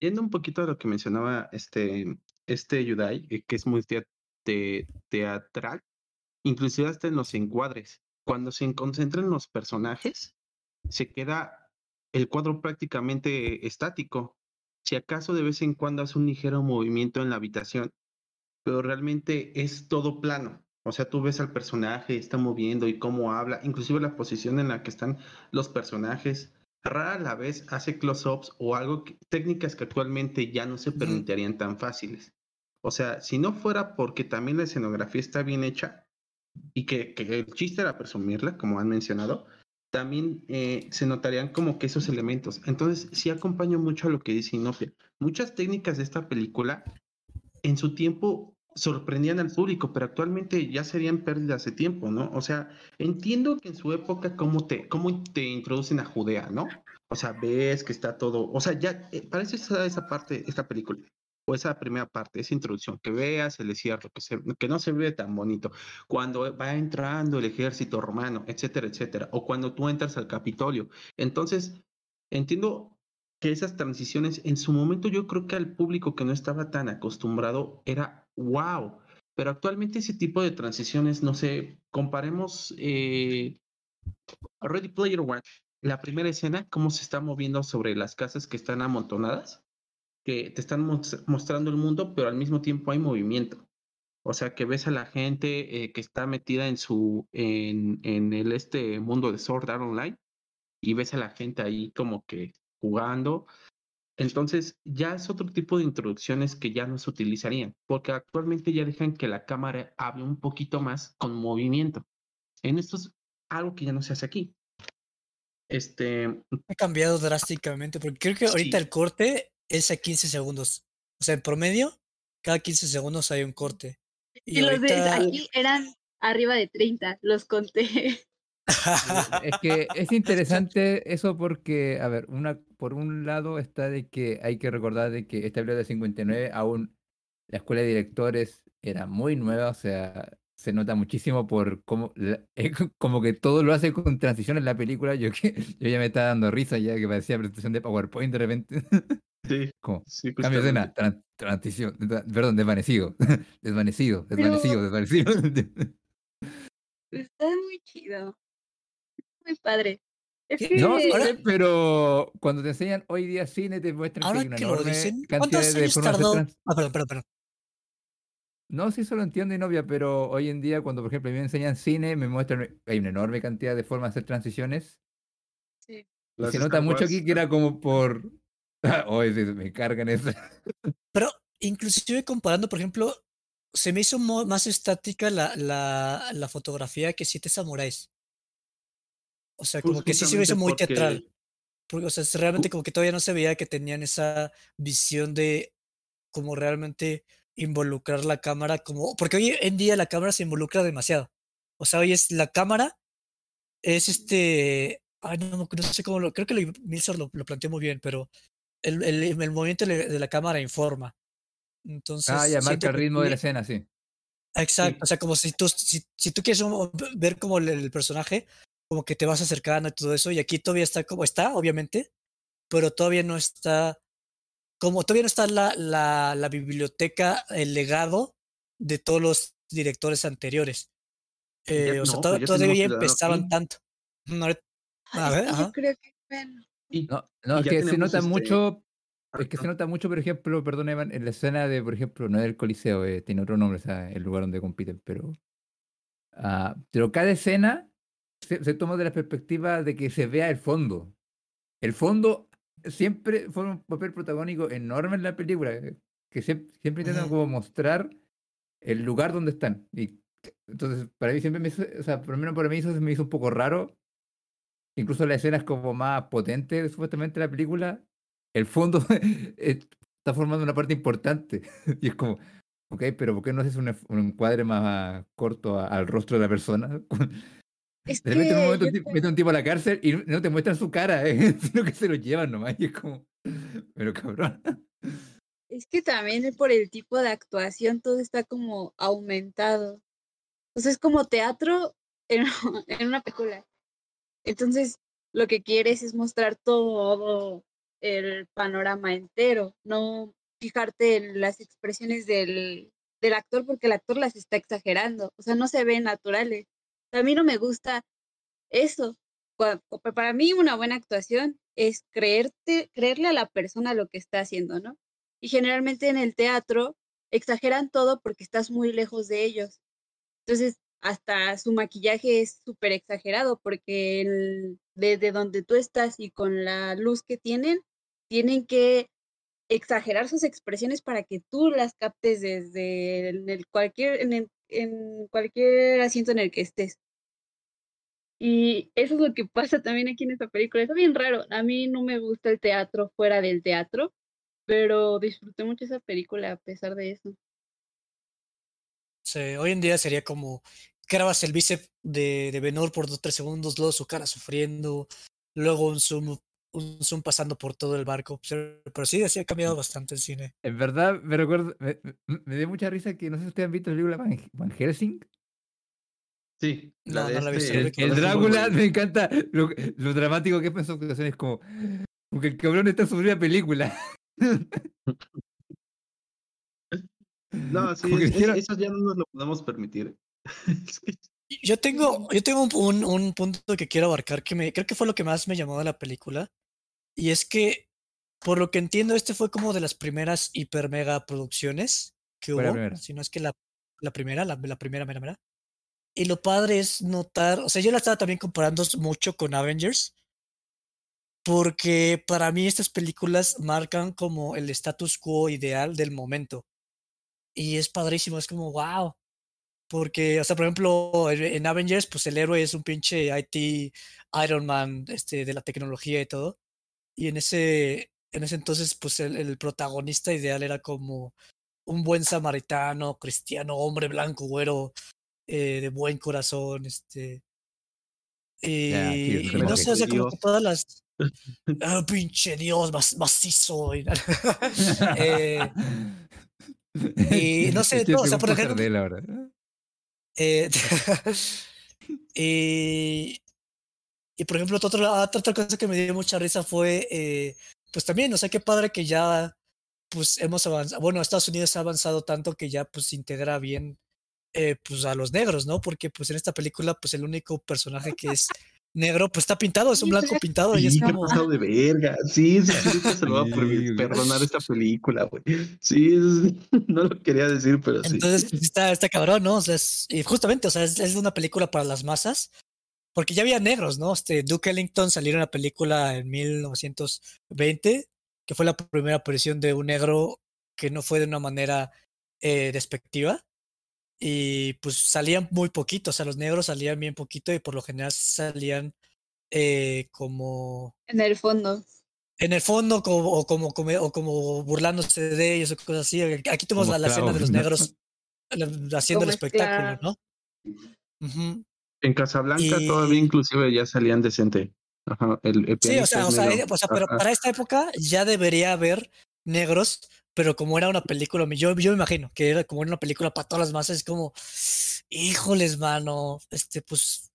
Yendo un poquito a lo que mencionaba este, este Yudai, eh, que es muy te- teatral, inclusive hasta en los encuadres. Cuando se concentran en los personajes, se queda el cuadro prácticamente estático. Si acaso de vez en cuando hace un ligero movimiento en la habitación, pero realmente es todo plano. O sea, tú ves al personaje, está moviendo y cómo habla, inclusive la posición en la que están los personajes. Rara la vez hace close-ups o algo, que- técnicas que actualmente ya no se permitirían tan fáciles. O sea, si no fuera porque también la escenografía está bien hecha y que, que el chiste era presumirla, como han mencionado, también eh, se notarían como que esos elementos. Entonces, sí acompaño mucho a lo que dice Inopia. Muchas técnicas de esta película en su tiempo sorprendían al público, pero actualmente ya serían pérdidas de tiempo, ¿no? O sea, entiendo que en su época cómo te, cómo te introducen a Judea, ¿no? O sea, ves que está todo, o sea, ya eh, parece esa, esa parte, esta película, o esa primera parte, esa introducción, que veas el desierto, que, que no se ve tan bonito, cuando va entrando el ejército romano, etcétera, etcétera, o cuando tú entras al Capitolio. Entonces, entiendo que esas transiciones en su momento yo creo que al público que no estaba tan acostumbrado era wow, pero actualmente ese tipo de transiciones, no sé, comparemos eh, Ready Player One, la primera escena, cómo se está moviendo sobre las casas que están amontonadas, que te están mos- mostrando el mundo, pero al mismo tiempo hay movimiento. O sea, que ves a la gente eh, que está metida en su, en, en el este mundo de Sword Art Online y ves a la gente ahí como que jugando. Entonces, ya es otro tipo de introducciones que ya no se utilizarían, porque actualmente ya dejan que la cámara hable un poquito más con movimiento. En esto es algo que ya no se hace aquí. Este, Ha cambiado drásticamente porque creo que ahorita Sí. el corte es a 15 segundos. O sea, en promedio, cada 15 segundos hay un corte. Y los de aquí eran arriba de 30, los conté. *laughs* Es *laughs* que es interesante eso porque, a ver, una, por un lado está de que hay que recordar de que esta película de 59 aún la escuela de directores era muy nueva, o sea, se nota muchísimo por cómo, co- *laughs* como que todo lo hace con transición en la película, yo, que, *laughs* yo ya me estaba dando risa ya que parecía presentación de PowerPoint de repente, sí, *laughs* como, sí, cambio de escena, tran- transición, tra- perdón, desvanecido, desvanecido, Pero- desvanecido, desvanecido. Está muy chido. Muy padre. Que No, ahora- pero cuando te enseñan hoy día cine te muestran que Ahora hay una que lo enorme dicen, cantidad ¿cuántos de años tardó? trans- Ah, perdón, perdón, perdón. No, sí, eso lo entiendo y novia, pero hoy en día cuando por ejemplo a mí me enseñan cine, me muestran hay una enorme cantidad de formas de hacer transiciones. Sí. Y Las se nota mucho aquí que era como por... *laughs* Hoy me cargan eso. Pero inclusive comparando, por ejemplo, se me hizo más estática la, la, la fotografía que Siete Samuráis. O sea, Pues como que sí se me hizo muy porque- teatral. Porque, o sea, realmente como que todavía no se veía que tenían esa visión de como realmente involucrar la cámara como porque hoy en día la cámara se involucra demasiado. O sea, hoy es la cámara es este ay no, no sé cómo lo creo que lo, Milsor lo, lo planteó muy bien, pero el, el, el movimiento de de la cámara informa. Entonces, Ah, ya marca el que ritmo de aquí- la escena, sí. Exacto, o sea, como si tú, si, si tú quieres ver como el, el personaje, como que te vas acercando y todo eso, y aquí todavía está como está, obviamente, pero todavía no está, como todavía no está la, la, la biblioteca, el legado de todos los directores anteriores. Eh, o sea, no, to- pues todavía empezaban Kane. tanto. Ay, A es ver, yo ajá. creo que, bueno, Y, No, no, y es ya que se nota este, mucho, es que se nota mucho, por ejemplo, perdón, Evan, en la escena de, por ejemplo, no es el Coliseo, eh, tiene otro nombre, o sea, el lugar donde compiten, pero. ah, pero cada escena se, se toma de la perspectiva de que se vea el fondo. El fondo siempre fue un papel protagónico enorme en la película, eh, que siempre, siempre intentan como mostrar el lugar donde están. Y Entonces, para mí siempre me hizo, o sea, por lo menos para mí eso me hizo un poco raro. Incluso las escenas como más potentes, supuestamente, de la película, el fondo *laughs* eh, está formando una parte importante. *laughs* Y es como, ok, pero ¿por qué no haces un, un encuadre más corto a- al rostro de la persona? *laughs* Es De repente en un momento yo un tipo- mete a un tipo a la cárcel y no- no te muestran su cara, eh, *laughs* sino que se lo llevan nomás. Y es como, pero cabrón. Es que también por el tipo de actuación todo está como aumentado. O sea, es como teatro en, *laughs* en una película. Entonces, lo que quieres es mostrar todo el panorama entero, no fijarte en las expresiones del, del actor porque el actor las está exagerando. O sea, no se ven naturales. A mí no me gusta eso. Para mí una buena actuación es creerte, creerle a la persona lo que está haciendo, ¿no? Y generalmente en el teatro exageran todo porque estás muy lejos de ellos. Entonces, hasta su maquillaje es súper exagerado porque desde donde tú estás y con la luz que tienen, tienen que exagerar sus expresiones para que tú las captes desde cualquier, en cualquier asiento en el que estés. Y eso es lo que pasa también aquí en esta película. Está bien raro. A mí no me gusta el teatro fuera del teatro, pero disfruté mucho esa película a pesar de eso. Sí, hoy en día sería como grabas el bíceps de, de Benor por dos o tres segundos, luego su cara sufriendo, luego un zoom, un zoom pasando por todo el barco. Pero, sí, así ha cambiado bastante el cine. En verdad, me recuerdo, me, dio mucha risa que no sé si ustedes han visto la película Van, Van Helsing. Sí, la No, de no la este- El, Drácula, me encanta lo, lo dramático que es en ocasiones, como, porque el cabrón está sobre una película. *laughs* No, *laughs* sí, es- es- eso ya no nos lo podemos permitir. *laughs* Yo tengo, yo tengo un, un- un punto que quiero abarcar que me, creo que fue lo que más me llamó de la película. Y es que, por lo que entiendo, este fue como de las primeras hiper mega producciones que hubo. Si no es que la, la primera, la, la primera, mera, mera. Y lo padre es notar, o sea, yo la estaba también comparando mucho con Avengers. Porque para mí estas películas marcan como el status quo ideal del momento. Y es padrísimo, es como, wow. Porque, o sea, por ejemplo, en, en Avengers, pues el héroe es un pinche IT Iron Man este, de la tecnología y todo. Y en ese, en ese entonces, pues el, el protagonista ideal era como un buen samaritano, cristiano, hombre blanco, güero, eh, de buen corazón, este. Y, sí, y no sé, o sea, como todas las. *laughs* Ah, pinche Dios, mas- macizo. y- *laughs* *laughs* eh, y no sé, todo, o sea, por ejemplo-. Eh, *laughs* y, y por ejemplo, otra, otra, otra cosa que me dio mucha risa fue, eh, pues también, o sea, qué padre que ya, pues hemos avanzado, bueno, Estados Unidos ha avanzado tanto que ya, pues, integra bien, eh, pues, a los negros, ¿no? Porque, pues, en esta película, pues, el único personaje que es negro, pues, está pintado, es un blanco pintado y Sí, es qué como... pasado de verga. Sí, se lo va a perdonar esta película, güey. Sí, es- *laughs* no lo quería decir, pero sí. Entonces, pues está, está cabrón, ¿no? O sea, es, y justamente, o sea, es, es una película para las masas, porque ya había negros, ¿no? Este, Duke Ellington salió en una película en 1920, que fue la primera aparición de un negro que no fue de una manera eh, despectiva. Y pues salían muy poquito, o sea, los negros salían bien poquito y por lo general salían eh, como En el fondo. en el fondo como, o, como, come- o como burlándose de ellos o cosas así. Aquí tenemos Como la, la escena de los negros haciendo el Como espectáculo. ¿no? En Casablanca Y- todavía inclusive ya salían decente. Ajá, el, el Sí, o sea, o sea, negro. eh, o sea, pero para esta época ya debería haber negros, pero como era una película, yo, yo me imagino que era como una película para todas las masas, es como, híjoles, mano, este, pues,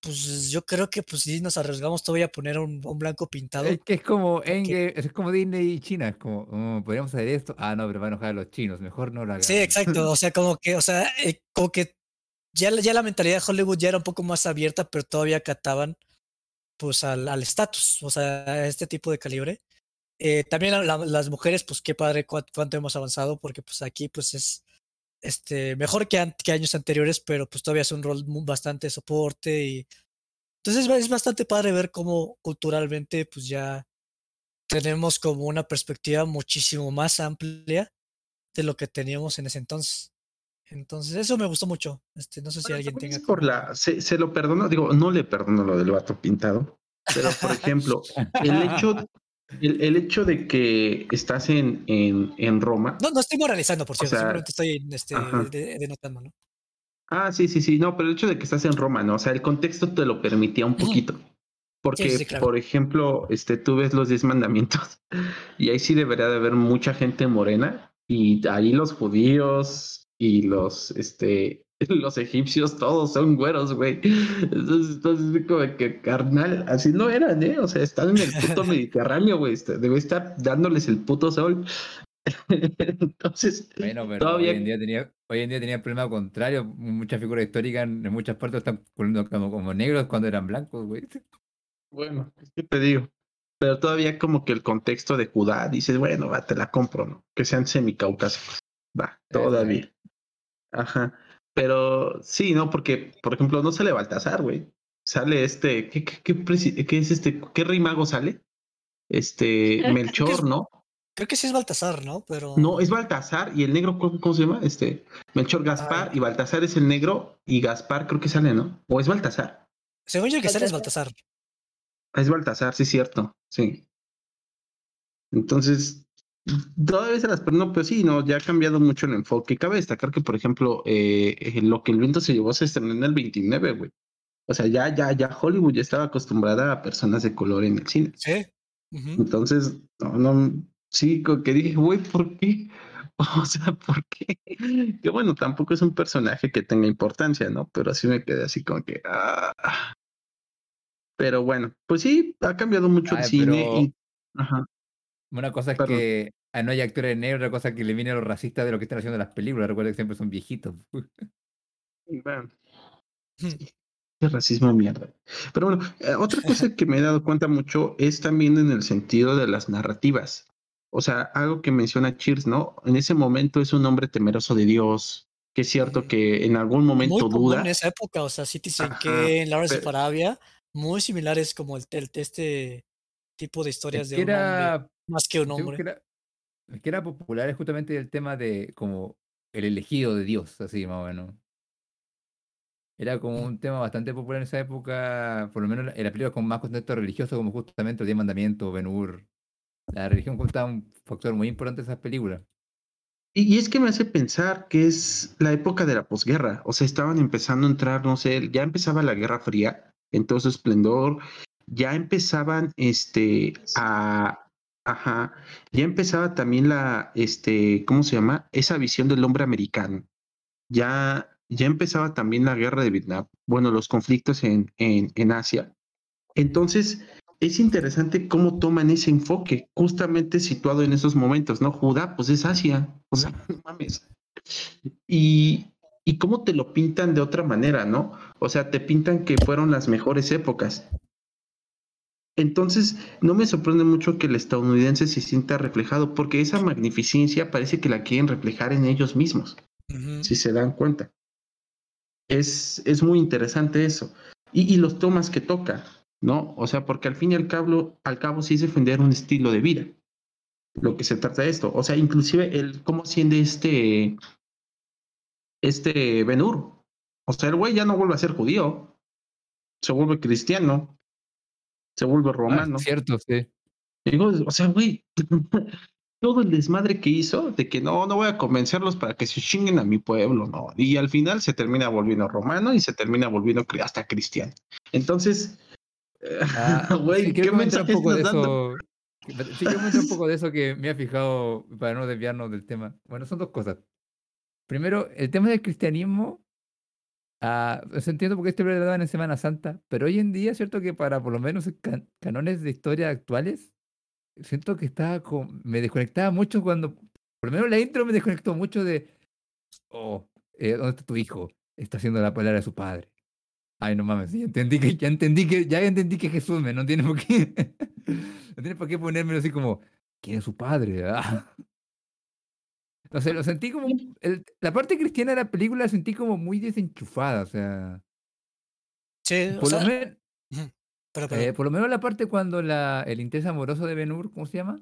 pues yo creo que pues sí nos arriesgamos todavía a poner un, un blanco pintado. Es que es como es como Disney y China, es como, "Oh, podríamos hacer esto. Ah, no, pero va a enojar a los chinos, mejor no lo hagamos. Sí, exacto. O *laughs* sea, como que, o sea, eh, como que ya, la- ya la mentalidad de Hollywood ya era un poco más abierta, pero todavía acataban pues al al estatus, o sea, a este tipo de calibre. Eh, también la- la- las mujeres, pues qué padre cuán- cuánto hemos avanzado, porque pues aquí pues es este mejor que, an- que años anteriores, pero pues todavía es un rol bastante de soporte y entonces es bastante padre ver cómo culturalmente pues ya tenemos como una perspectiva muchísimo más amplia de lo que teníamos en ese entonces. Entonces, eso me gustó mucho. Este, no sé si Bueno, alguien también tenga. por como- la, se, se lo perdono, digo, no le perdono lo del vato pintado, pero por *laughs* ejemplo, el hecho, el, el hecho de que estás en, en, en Roma. No, no estoy moralizando, por O cierto. sea, simplemente estoy este, de- denotando, ¿no? Ah, sí, sí, sí, no, pero el hecho de que estás en Roma, ¿no? O sea, el contexto te lo permitía un poquito. Porque, Sí, sí, claro. por ejemplo, este, tú ves los diez mandamientos *laughs* y ahí sí debería de haber mucha gente morena y ahí los judíos y los, este, *laughs* los egipcios todos son güeros, güey. Entonces, entonces como que carnal, así no eran, ¿eh? O sea, están en el puto *laughs* Mediterráneo, güey. este, Debe estar dándoles el puto sol. *laughs* Entonces, Bueno, pero Todavía- hoy en día tenía, hoy en día tenía el problema contrario. Muchas figuras históricas en en muchas partes están poniendo como, como negros cuando eran blancos, güey. Bueno, es que te digo. Pero todavía como que el contexto de Judá, dices, bueno, va, te la compro, ¿no? Que sean semicaucásicos. Va, todavía. Ajá. Pero sí, ¿no? Porque, por ejemplo, no sale Baltasar, güey. Sale este, ¿qué, qué, qué, presi- qué es este? ¿Qué rey mago sale? Este, Melchor, ¿no? Creo que sí es Baltasar, ¿no? Pero. No, es Baltasar y el negro, ¿cómo, cómo se llama? Este, Melchor Gaspar Ay. y Baltasar es el negro y Gaspar creo que sale, ¿no? ¿O es Baltasar? Según yo, el que sale es Baltasar. Ah, Es Baltasar, sí, cierto. Sí. Entonces, todavía se las perdono, pero sí, no, ya ha cambiado mucho el enfoque. Cabe destacar que, por ejemplo, eh, lo que el viento se llevó se estrenó en el 29, güey. O sea, ya, ya, ya Hollywood ya estaba acostumbrada a personas de color en el cine. Sí. Entonces, no, no, sí, que dije, güey, ¿por qué? *laughs* O sea, ¿por qué? Que bueno, tampoco es un personaje que tenga importancia, ¿no? Pero así me quedé así como que. ah. Pero bueno, pues sí, ha cambiado mucho el cine. pero- Y, ajá. Una cosa es que ah, no hay actores negros, otra cosa es que viene a los racistas de lo que están haciendo las películas. Recuerda que siempre son viejitos. Bueno, Hmm. qué racismo de mierda. Pero bueno, eh, otra cosa que me he dado cuenta mucho es también en el sentido de las narrativas. O sea, algo que menciona Cheers, ¿no? En ese momento es un hombre temeroso de Dios, que es cierto Ujú. que en algún momento Muy duda. en esa época, o sea, Citizen Ajá, Kane, Lawrence of pero- Arabia, muy similares como el, el- este tipo de historias Es de que hombre era, más que un hombre. que era, es que era popular es justamente el tema de como el elegido de Dios, así más o menos. Era como Mm. un tema bastante popular en esa época, por lo menos en las películas con más contexto religioso, como justamente los Diez Mandamientos, Ben Hur. La religión juega un factor muy importante en esas películas. Y, y es que me hace pensar que es la época de la posguerra. O sea, estaban empezando a entrar, no sé, ya empezaba la Guerra Fría en todo su esplendor. Ya empezaban, este, a, ajá, ya empezaba también la, este, ¿cómo se llama? Esa visión del hombre americano. Ya, ya empezaba también la guerra de Vietnam. Bueno, los conflictos en, en, en Asia. Entonces, es interesante cómo toman ese enfoque, justamente situado en esos momentos, ¿no? Judá, pues es Asia, o sea, *laughs* no mames. Y, y cómo te lo pintan de otra manera, ¿no? O sea, te pintan que fueron las mejores épocas. Entonces, no me sorprende mucho que el estadounidense se sienta reflejado, porque esa magnificencia parece que la quieren reflejar en ellos mismos si se dan cuenta. Es, es muy interesante eso. Y, y los temas que toca, ¿no? O sea, porque al fin y al cabo, al cabo sí es defender un estilo de vida. Lo que se trata de esto. O sea, inclusive el cómo asciende este, este Benur. O sea, el güey ya no vuelve a ser judío. Se vuelve cristiano. Se vuelve Ah, romano. cierto, sí. Digo, o sea, güey, *laughs* todo el desmadre que hizo de que no, no voy a convencerlos para que se chinguen a mi pueblo, no. Y al final se termina volviendo romano y se termina volviendo hasta cristiano. Entonces, Ah, *laughs* güey, sí, ¿qué un mensaje poco de estás dando? eso. Sí, comentar un poco de eso que me ha fijado para no desviarnos del tema. Bueno, son dos cosas. Primero, el tema del cristianismo, ah, se entiende porque este lo daban en Semana Santa, pero hoy en día, cierto que para por lo menos can- canones de historia actuales, siento que estaba con, me desconectaba mucho cuando, por lo menos la intro me desconectó mucho de, oh, eh, ¿dónde está tu hijo? Está haciendo la palabra de su padre. Ay, no mames, ya entendí que, ya entendí que, ya entendí que Jesús me, no tiene por qué, *laughs* no tiene por qué ponérmelo así como, ¿quién es su padre? Ah. *laughs* No sé, lo sentí como, el- la parte cristiana de la película la sentí como muy desenchufada, o sea, Sí, o por lo, sea, men- ujú. pero, eh, por lo menos la parte cuando la, el interés amoroso de Ben Hur, ¿cómo se llama?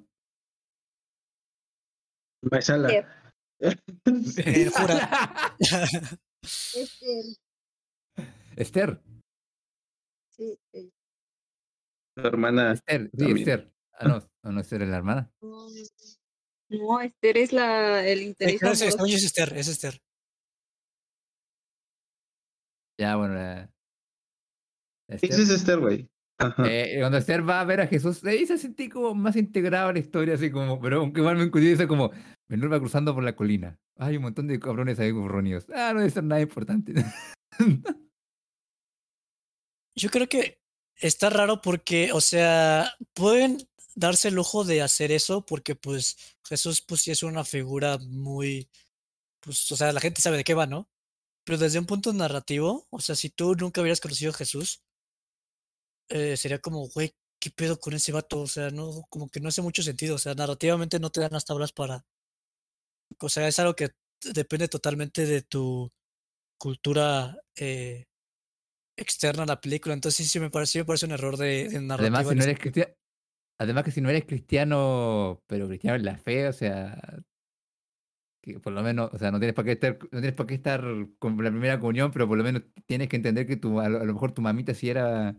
Maesala. Sí. *laughs* *laughs* Eh, jura. *laughs* Esther. Esther. Sí, eh, Tu hermana. Esther, sí, También. Esther. Ah, no, no, no, Esther es la hermana. No, No, Esther es la, el interés que es- es Esther, es Esther. Ya, bueno, la- la Esther. Ese es Esther, güey. Eh, cuando Esther va a ver a Jesús, ahí se sentí como más integrado a la historia, así como, pero aunque igual me encuentro dice como, Menor va cruzando por la colina. Hay un montón de cabrones ahí reunidos. Ah, no debe ser nada importante. *laughs* Yo creo que está raro porque, o sea, pueden darse el lujo de hacer eso porque, pues, Jesús, pues, sí es una figura muy, pues, o sea, la gente sabe de qué va, ¿no? Pero desde un punto narrativo, o sea, si tú nunca hubieras conocido a Jesús, eh, sería como, güey, ¿qué pedo con ese vato? O sea, no, como que no hace mucho sentido. O sea, narrativamente no te dan las tablas para. O sea, es algo que depende totalmente de tu cultura eh, externa a la película. Entonces sí, sí me parece, sí me parece un error de, de narrativa. Además, si no eres cristiano, además que si no eres cristiano, pero cristiano en la fe, o sea, que por lo menos, o sea, no tienes para qué estar, no tienes para qué estar con la primera comunión, pero por lo menos tienes que entender que tu, a, lo, a lo mejor tu mamita sí era,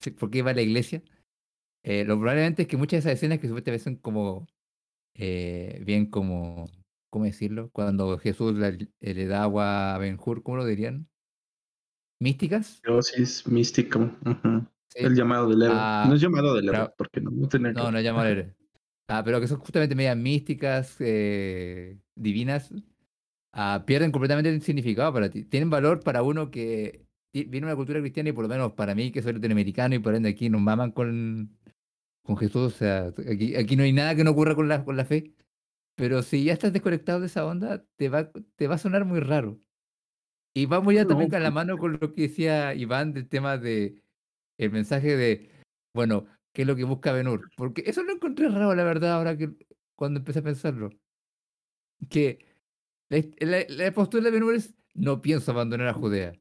sí, ¿por qué iba a la iglesia? Eh, lo probablemente es que muchas de esas escenas que supuestamente son como, eh, bien como, ¿cómo decirlo? Cuando Jesús le, le da agua a Ben-Hur, ¿cómo lo dirían? ¿Místicas? Teosis místico. ujú. Sí. El llamado del héroe. Ah, no es llamado del héroe, porque no, no No, que- no llamo a leer. Ah, pero que son justamente medias místicas, eh, divinas, ah, pierden completamente el significado para ti. Tienen valor para uno que viene de una cultura cristiana y por lo menos para mí, que soy latinoamericano y por ende aquí nos maman con, con Jesús. O sea, aquí, aquí no hay nada que no ocurra con la, con la fe. Pero si ya estás desconectado de esa onda, te va, te va a sonar muy raro. Y vamos ya también No, con la mano con lo que decía Iván del tema de el mensaje de, bueno, ¿qué es lo que busca Benur? Porque eso lo encontré raro, la verdad, ahora que cuando empecé a pensarlo. Que la, la- la postura de Benur es, no pienso abandonar a Judea.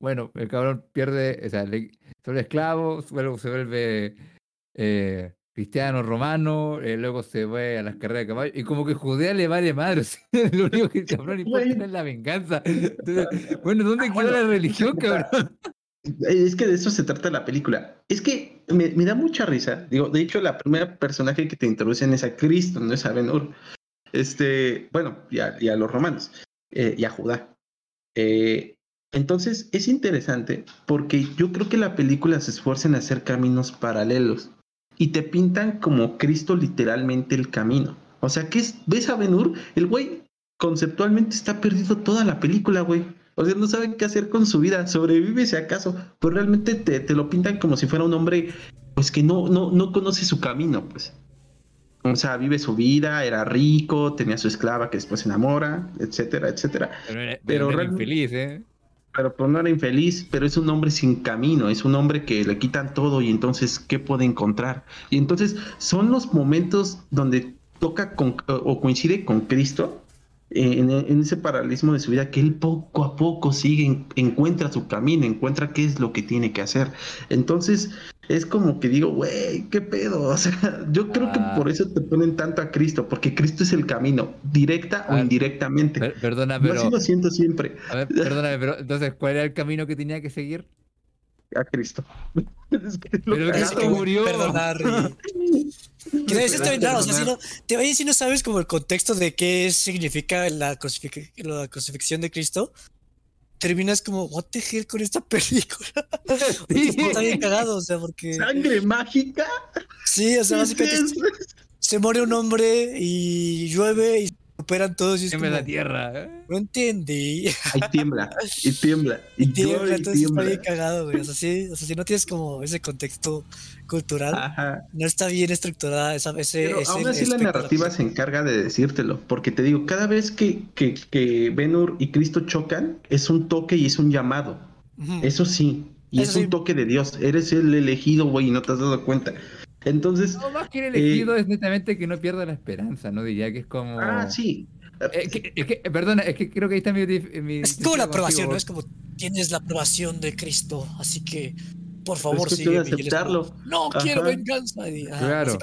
Bueno, el cabrón pierde, o sea, le- se vuelve esclavo, luego se vuelve eh, cristiano, romano, eh, luego se va a las carreras de caballo, y como que Judea le vale madre, *laughs* lo único que el cabrón importa es la venganza. Entonces, bueno, ¿dónde queda la religión, *laughs* cabrón? Es que de eso se trata la película. Es que me, da mucha risa. Digo, de hecho, la primera personaje que te introducen es a Cristo, no es a Ben-Hur. Este, bueno, y a, los romanos, eh, y a Judá. Eh, entonces, es interesante porque yo creo que la película se esfuerza en hacer caminos paralelos y te pintan como Cristo literalmente el camino. O sea, que es, ves a Ben-Hur, el güey conceptualmente está perdido toda la película, güey. O sea, no saben qué hacer con su vida. Sobrevive si acaso. Pues realmente te, te lo pintan como si fuera un hombre, pues que no, no, no conoce su camino, pues. O sea, vive su vida, era rico, tenía su esclava que después se enamora, etcétera, etcétera. Pero, era- Pero era infeliz, ¿eh? Pero pues no era infeliz, pero es un hombre sin camino, es un hombre que le quitan todo y entonces, ¿qué puede encontrar? Y entonces son los momentos donde toca con, o coincide con Cristo en, en ese paralelismo de su vida que él poco a poco sigue, en- encuentra su camino, encuentra qué es lo que tiene que hacer. Entonces es como que digo, güey, ¿qué pedo? O sea, *laughs* yo creo Ah. que por eso te ponen tanto a Cristo, porque Cristo es el camino, directa o Ah, indirectamente. Per- perdona, Yo así pero. lo siento siempre, A ver, *laughs* perdóname, pero entonces, ¿cuál era el camino que tenía que seguir? a Cristo. *laughs* Es que Pero Cristo murió. Perdonar. Que eso está bien raro, o sea, si no, te oye, si no sabes como el contexto de qué significa la, crucifixión de Cristo, terminas como, what the hell con esta *laughs* película. Sí. Está bien cagado, o sea, porque... Sangre mágica. Sí, o sea, ¿Qué básicamente es se muere un hombre y llueve y recuperan todos y es Siempre como, la tierra. ¿eh? no entendí. Ahí tiembla, y tiembla, *laughs* y Tiembla, llora y entonces está bien tiembla. cagado, güey. O sea, sí, o sea, si no tienes como ese contexto cultural, Ajá. no está bien estructurada esa, ese, Pero ese aún así la narrativa se encarga de decírtelo, porque te digo, cada vez que, que, que Ben-Hur y Cristo chocan, es un toque y es un llamado. Ujú. Eso sí, y Eso es un sí. toque de Dios. Eres el elegido, güey, y no te has dado cuenta. Entonces, No, más que el elegido es netamente que no pierda la esperanza, ¿no? Diría que es como. ah, sí. Eh, que- es que, perdona, es que creo que ahí está mi. mi Es como la aprobación. ¿no? Es como tienes la aprobación de Cristo, así que por favor Es sigue. es como, aceptarlo. no Ajá. quiero venganza. y, ah, Claro.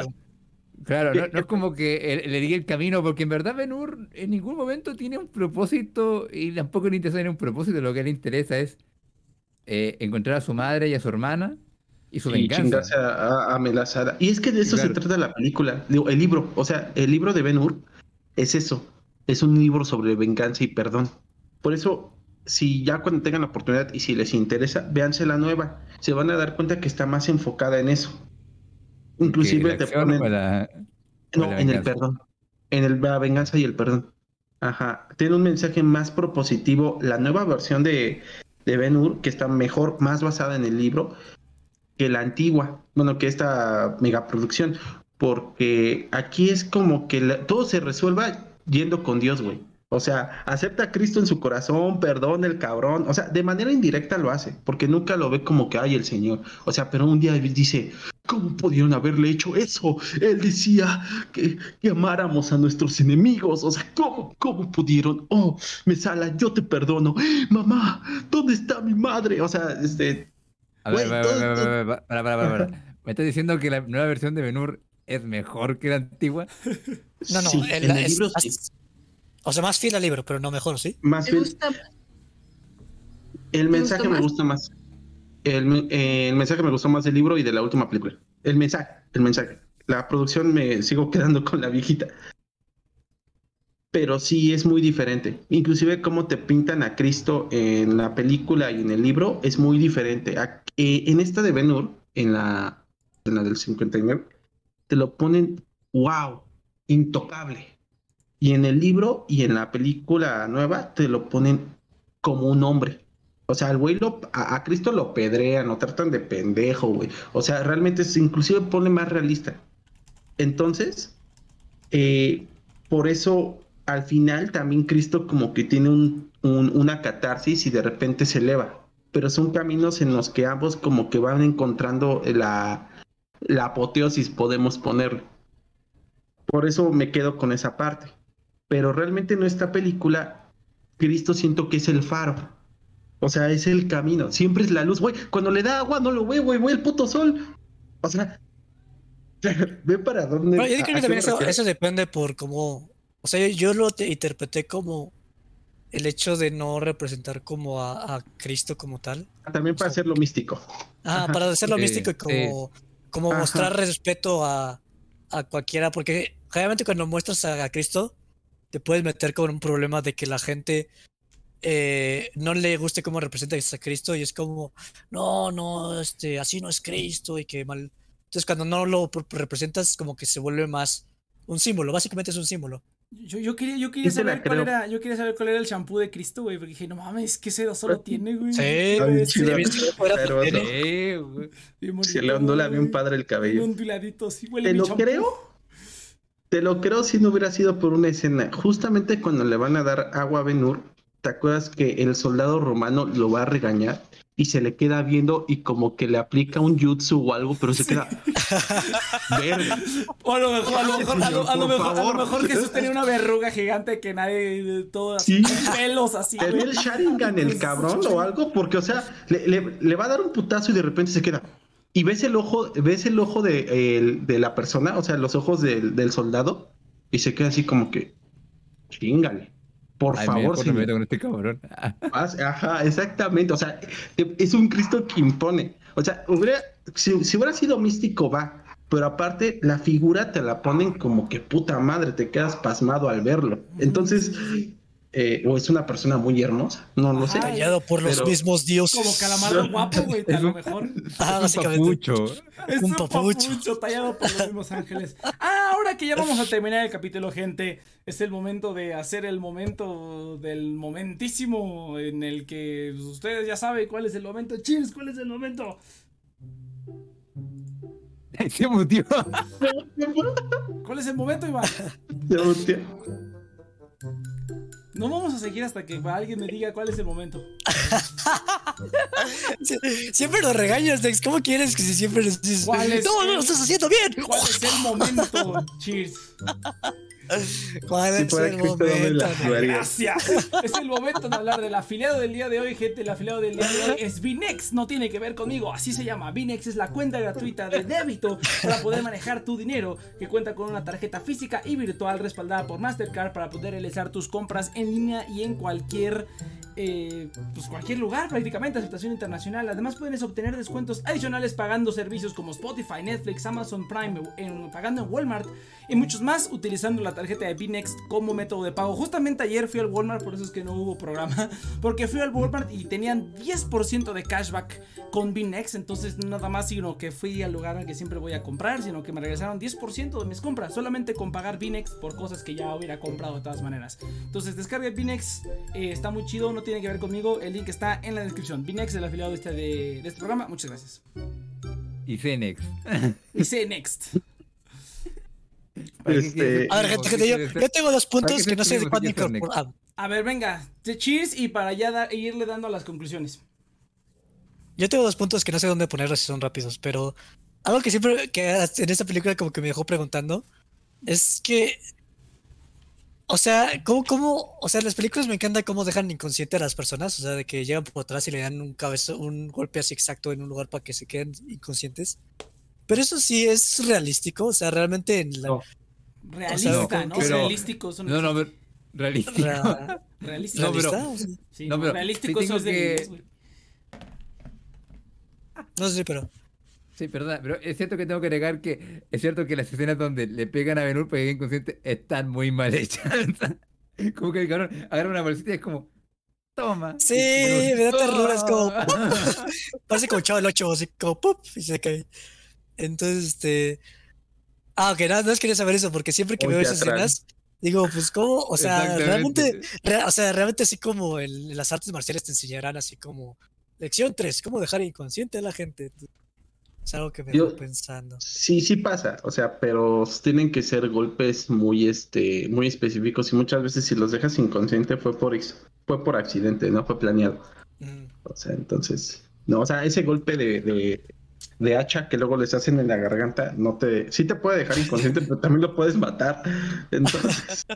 Claro, no, Eh, no es como que le diga el camino, porque en verdad Ben-Hur en ningún momento tiene un propósito y tampoco le interesa tener un propósito. Lo que le interesa es eh, encontrar a su madre y a su hermana y su y venganza. chingarse a, a, a Melazara. Y es que de eso Claro. se trata la película, digo, el libro. O sea, el libro de Ben Hur es eso. Es un libro sobre venganza y perdón. Por eso, si ya cuando tengan la oportunidad y si les interesa, véanse la nueva. Se van a dar cuenta que está más enfocada en eso. Inclusive te ponen... No, en el perdón. En el, la venganza y el perdón. Ajá. Tiene un mensaje más propositivo. La nueva versión de, de Ben Hur, que está mejor, más basada en el libro, que la antigua. Bueno, que esta megaproducción. Porque aquí es como que todo se resuelva yendo con Dios, güey. O sea, acepta a Cristo en su corazón, perdona el cabrón. O sea, de manera indirecta lo hace, porque nunca lo ve como que hay el Señor. O sea, pero un día dice, ¿cómo pudieron haberle hecho eso? Él decía que, que amáramos a nuestros enemigos. O sea, ¿cómo, cómo pudieron? Oh, Mesala, yo te perdono. Mamá, ¿dónde está mi madre? O sea, este, A ver, para, para, para, para, para, para, para. ¿Me estás diciendo que la nueva versión de Ben-Hur es mejor que la antigua? No, no, sí, el- en el es libro más- sí. O sea, más fiel al libro, pero no mejor, ¿sí? Más gusta el ¿Te mensaje me gusta más. El, eh, el mensaje me gustó más del libro y de la última película. El mensaje, el mensaje. La producción me sigo quedando con la viejita. Pero sí es muy diferente. Inclusive cómo te pintan a Cristo en la película y en el libro es muy diferente. Eh, en esta de Ben en la, en la del 59, te lo ponen, wow, intocable. Y en el libro y en la película nueva te lo ponen como un hombre. O sea, al güey lo, a, a Cristo lo pedrean, lo tratan de pendejo, güey. O sea, realmente es, inclusive pone más realista. Entonces, eh, por eso al final también Cristo como que tiene un, un- una catarsis y de repente se eleva. Pero son caminos en los que ambos como que van encontrando la, la apoteosis, podemos ponerle. Por eso me quedo con esa parte. Pero realmente en esta película, Cristo siento que es el faro. O sea, es el camino. Siempre es la luz, güey. Cuando le da agua no lo ve, güey, güey, el puto sol. O sea, *laughs* ve para dónde. Yo creo que también eso, eso depende por cómo. O sea, yo, lo te- interpreté como el hecho de no representar como a, a Cristo como tal. También para hacerlo místico. Ah, Ajá. para hacerlo Sí, místico y como, como Ajá. mostrar respeto a, a cualquiera, porque generalmente cuando muestras a, a Cristo, te puedes meter con un problema de que la gente eh, no le guste cómo representas a Cristo y es como, no, no, este, así no es Cristo y que mal. Entonces cuando no lo pr- representas, como que se vuelve más un símbolo, básicamente es un símbolo. Yo, yo quería, yo quería Sí saber cuál creo. era, yo quería saber cuál era el shampoo de Cristo, güey, porque dije, no mames, ¿qué sedo solo tiene, güey? Sí. Sí, güey. bien Se le ondula bien padre el cabello. onduladito, así huele Te mi lo creo. Te lo creo si no hubiera sido por una escena. Justamente cuando le van a dar agua a Ben-Hur, ¿te acuerdas que el soldado romano lo va a regañar? Y se le queda viendo y como que le aplica un jutsu o algo, pero se queda... Verga. O a lo mejor, a lo mejor, a lo, a lo Por mejor, a lo mejor Jesús tenía una verruga gigante que nadie, todo así, Sí. pelos así, ¿Te ve el Sharingan el cabrón o algo? Porque, o sea, le, le- le va a dar un putazo y de repente se queda. Y ves el ojo, ves el ojo de, el- de la persona, o sea, los ojos del, del soldado, y se queda así como que, chingale. Por Ay, favor, no me con este cabrón. *laughs* Ajá, exactamente. O sea, es un Cristo que impone. O sea, hubiera, si, si hubiera sido místico, va. Pero aparte, la figura te la ponen como que puta madre, te quedas pasmado al verlo. Entonces, eh, o es una persona muy hermosa, no lo sé. Ajá. Callado por los Pero- mismos dioses. Como calamardo guapo, *laughs* güey, a lo mejor. *laughs* Ah, Es un básicamente. papucho. Es Un papucho. papucho tallado por los mismos ángeles. Ah, ahora que ya vamos a terminar el capítulo, gente, es el momento de hacer el momento del momentísimo en el que pues, ustedes ya saben cuál es el momento. Cheers, ¿cuál es el momento? *laughs* Se mutió. ¿Cuál es el momento, Iván? Ya volteé. No vamos a seguir hasta que alguien me diga cuál es el momento. Sie- Siempre lo regañas, Dex. ¿Cómo quieres que si siempre les dices, ¿Cuál es no, no lo estás haciendo bien? ¿Cuál es el momento? Cheers. ¿Cuál Si es el momento? la jugaría. Gracias. Es el momento de hablar del afiliado del día de hoy, gente. El afiliado del día de hoy es Binex. No tiene que ver conmigo, así se llama. Binex es la cuenta gratuita de débito para poder manejar tu dinero, que cuenta con una tarjeta física y virtual respaldada por Mastercard para poder realizar tus compras en línea y en cualquier eh, pues cualquier lugar prácticamente, aceptación internacional. Además puedes obtener descuentos adicionales pagando servicios como Spotify, Netflix, Amazon Prime, en- pagando en Walmart y muchos más utilizando la tarjeta de Binext como método de pago. Justamente ayer fui al Walmart, por eso es que no hubo programa, *laughs* porque fui al Walmart y tenían 10% de cashback con Binext, entonces nada más sino que fui al lugar al que siempre voy a comprar, sino que me regresaron 10% de mis compras, solamente con pagar Binext por cosas que ya hubiera comprado de todas maneras. Entonces descargue Binext, eh, está muy chido, no tiene que ver conmigo, el link está en la descripción. Binext, el afiliado de este, de, de este programa, muchas gracias. Y Cenex. Y Next. ¿Para qué Este- A ver, gente, gente, yo, ¿Qué yo tengo dos puntos que no sé de cuándo ¿Qué quieres ser incorporar. A ver, venga, de cheers y para ya irle dando a las conclusiones. Yo tengo dos puntos que no sé dónde ponerlos si son rápidos, pero algo que siempre que en esta película como que me dejó preguntando es que, o sea, ¿cómo, cómo, o sea, en las películas me encanta cómo dejan inconsciente a las personas, o sea, de que llegan por atrás y le dan un cabezo, un golpe así exacto en un lugar para que se queden inconscientes. Pero eso sí es realístico, o sea, realmente en la No. Realista, no, ¿no? pero- Realístico. Son No, no, pero realístico. ra- realístico. No, pero- realista, o sea, Sí, no, pero realístico sí es de que- inglés, no sé, pero Sí, perdona, pero es cierto que tengo que agregar que es cierto que las escenas donde le pegan a Benur para que inconsciente están muy mal hechas. *laughs* como que cabrón, agarra una bolsita y es como, toma. Sí, Y me da ternura, es como-. *laughs* Parece como Chavo el 8, así como ¡pup! y se cae. Entonces, este. Ah, ok, nada más quería saber eso, porque siempre que Muy veo esas escenas, digo, pues, ¿cómo? O sea, realmente, o sea, realmente así como las artes marciales te enseñarán así como lección 3, cómo dejar inconsciente a la gente. Es algo que me Yo- estoy pensando. Sí, sí pasa, o sea, pero tienen que ser golpes muy, este, muy específicos y muchas veces si los dejas inconsciente fue por, fue por accidente, no fue planeado. Mm. O sea, entonces, no, o sea, ese golpe de, de, de hacha que luego les hacen en la garganta, no te, sí te puede dejar inconsciente, pero también lo puedes matar. Entonces, *laughs*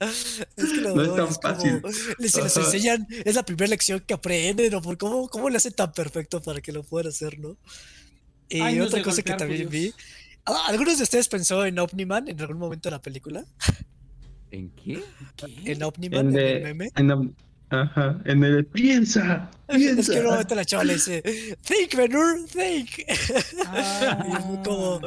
Es que lo No es tan es como- fácil. les- enseñan, es la primera lección que aprenden, o por cómo, cómo le hacen tan perfecto para que lo puedan hacer, ¿no? Y Años otra de cosa que también vi. Ah, ¿algunos de ustedes pensó en Omniman en algún momento de la película? ¿En qué? ¿Qué? En Omniman, en, en el de- meme. en ajá, en el piensa, Es piensa. que en un momento la chava le dice, think, Benur, think. Ah. *laughs* Y como,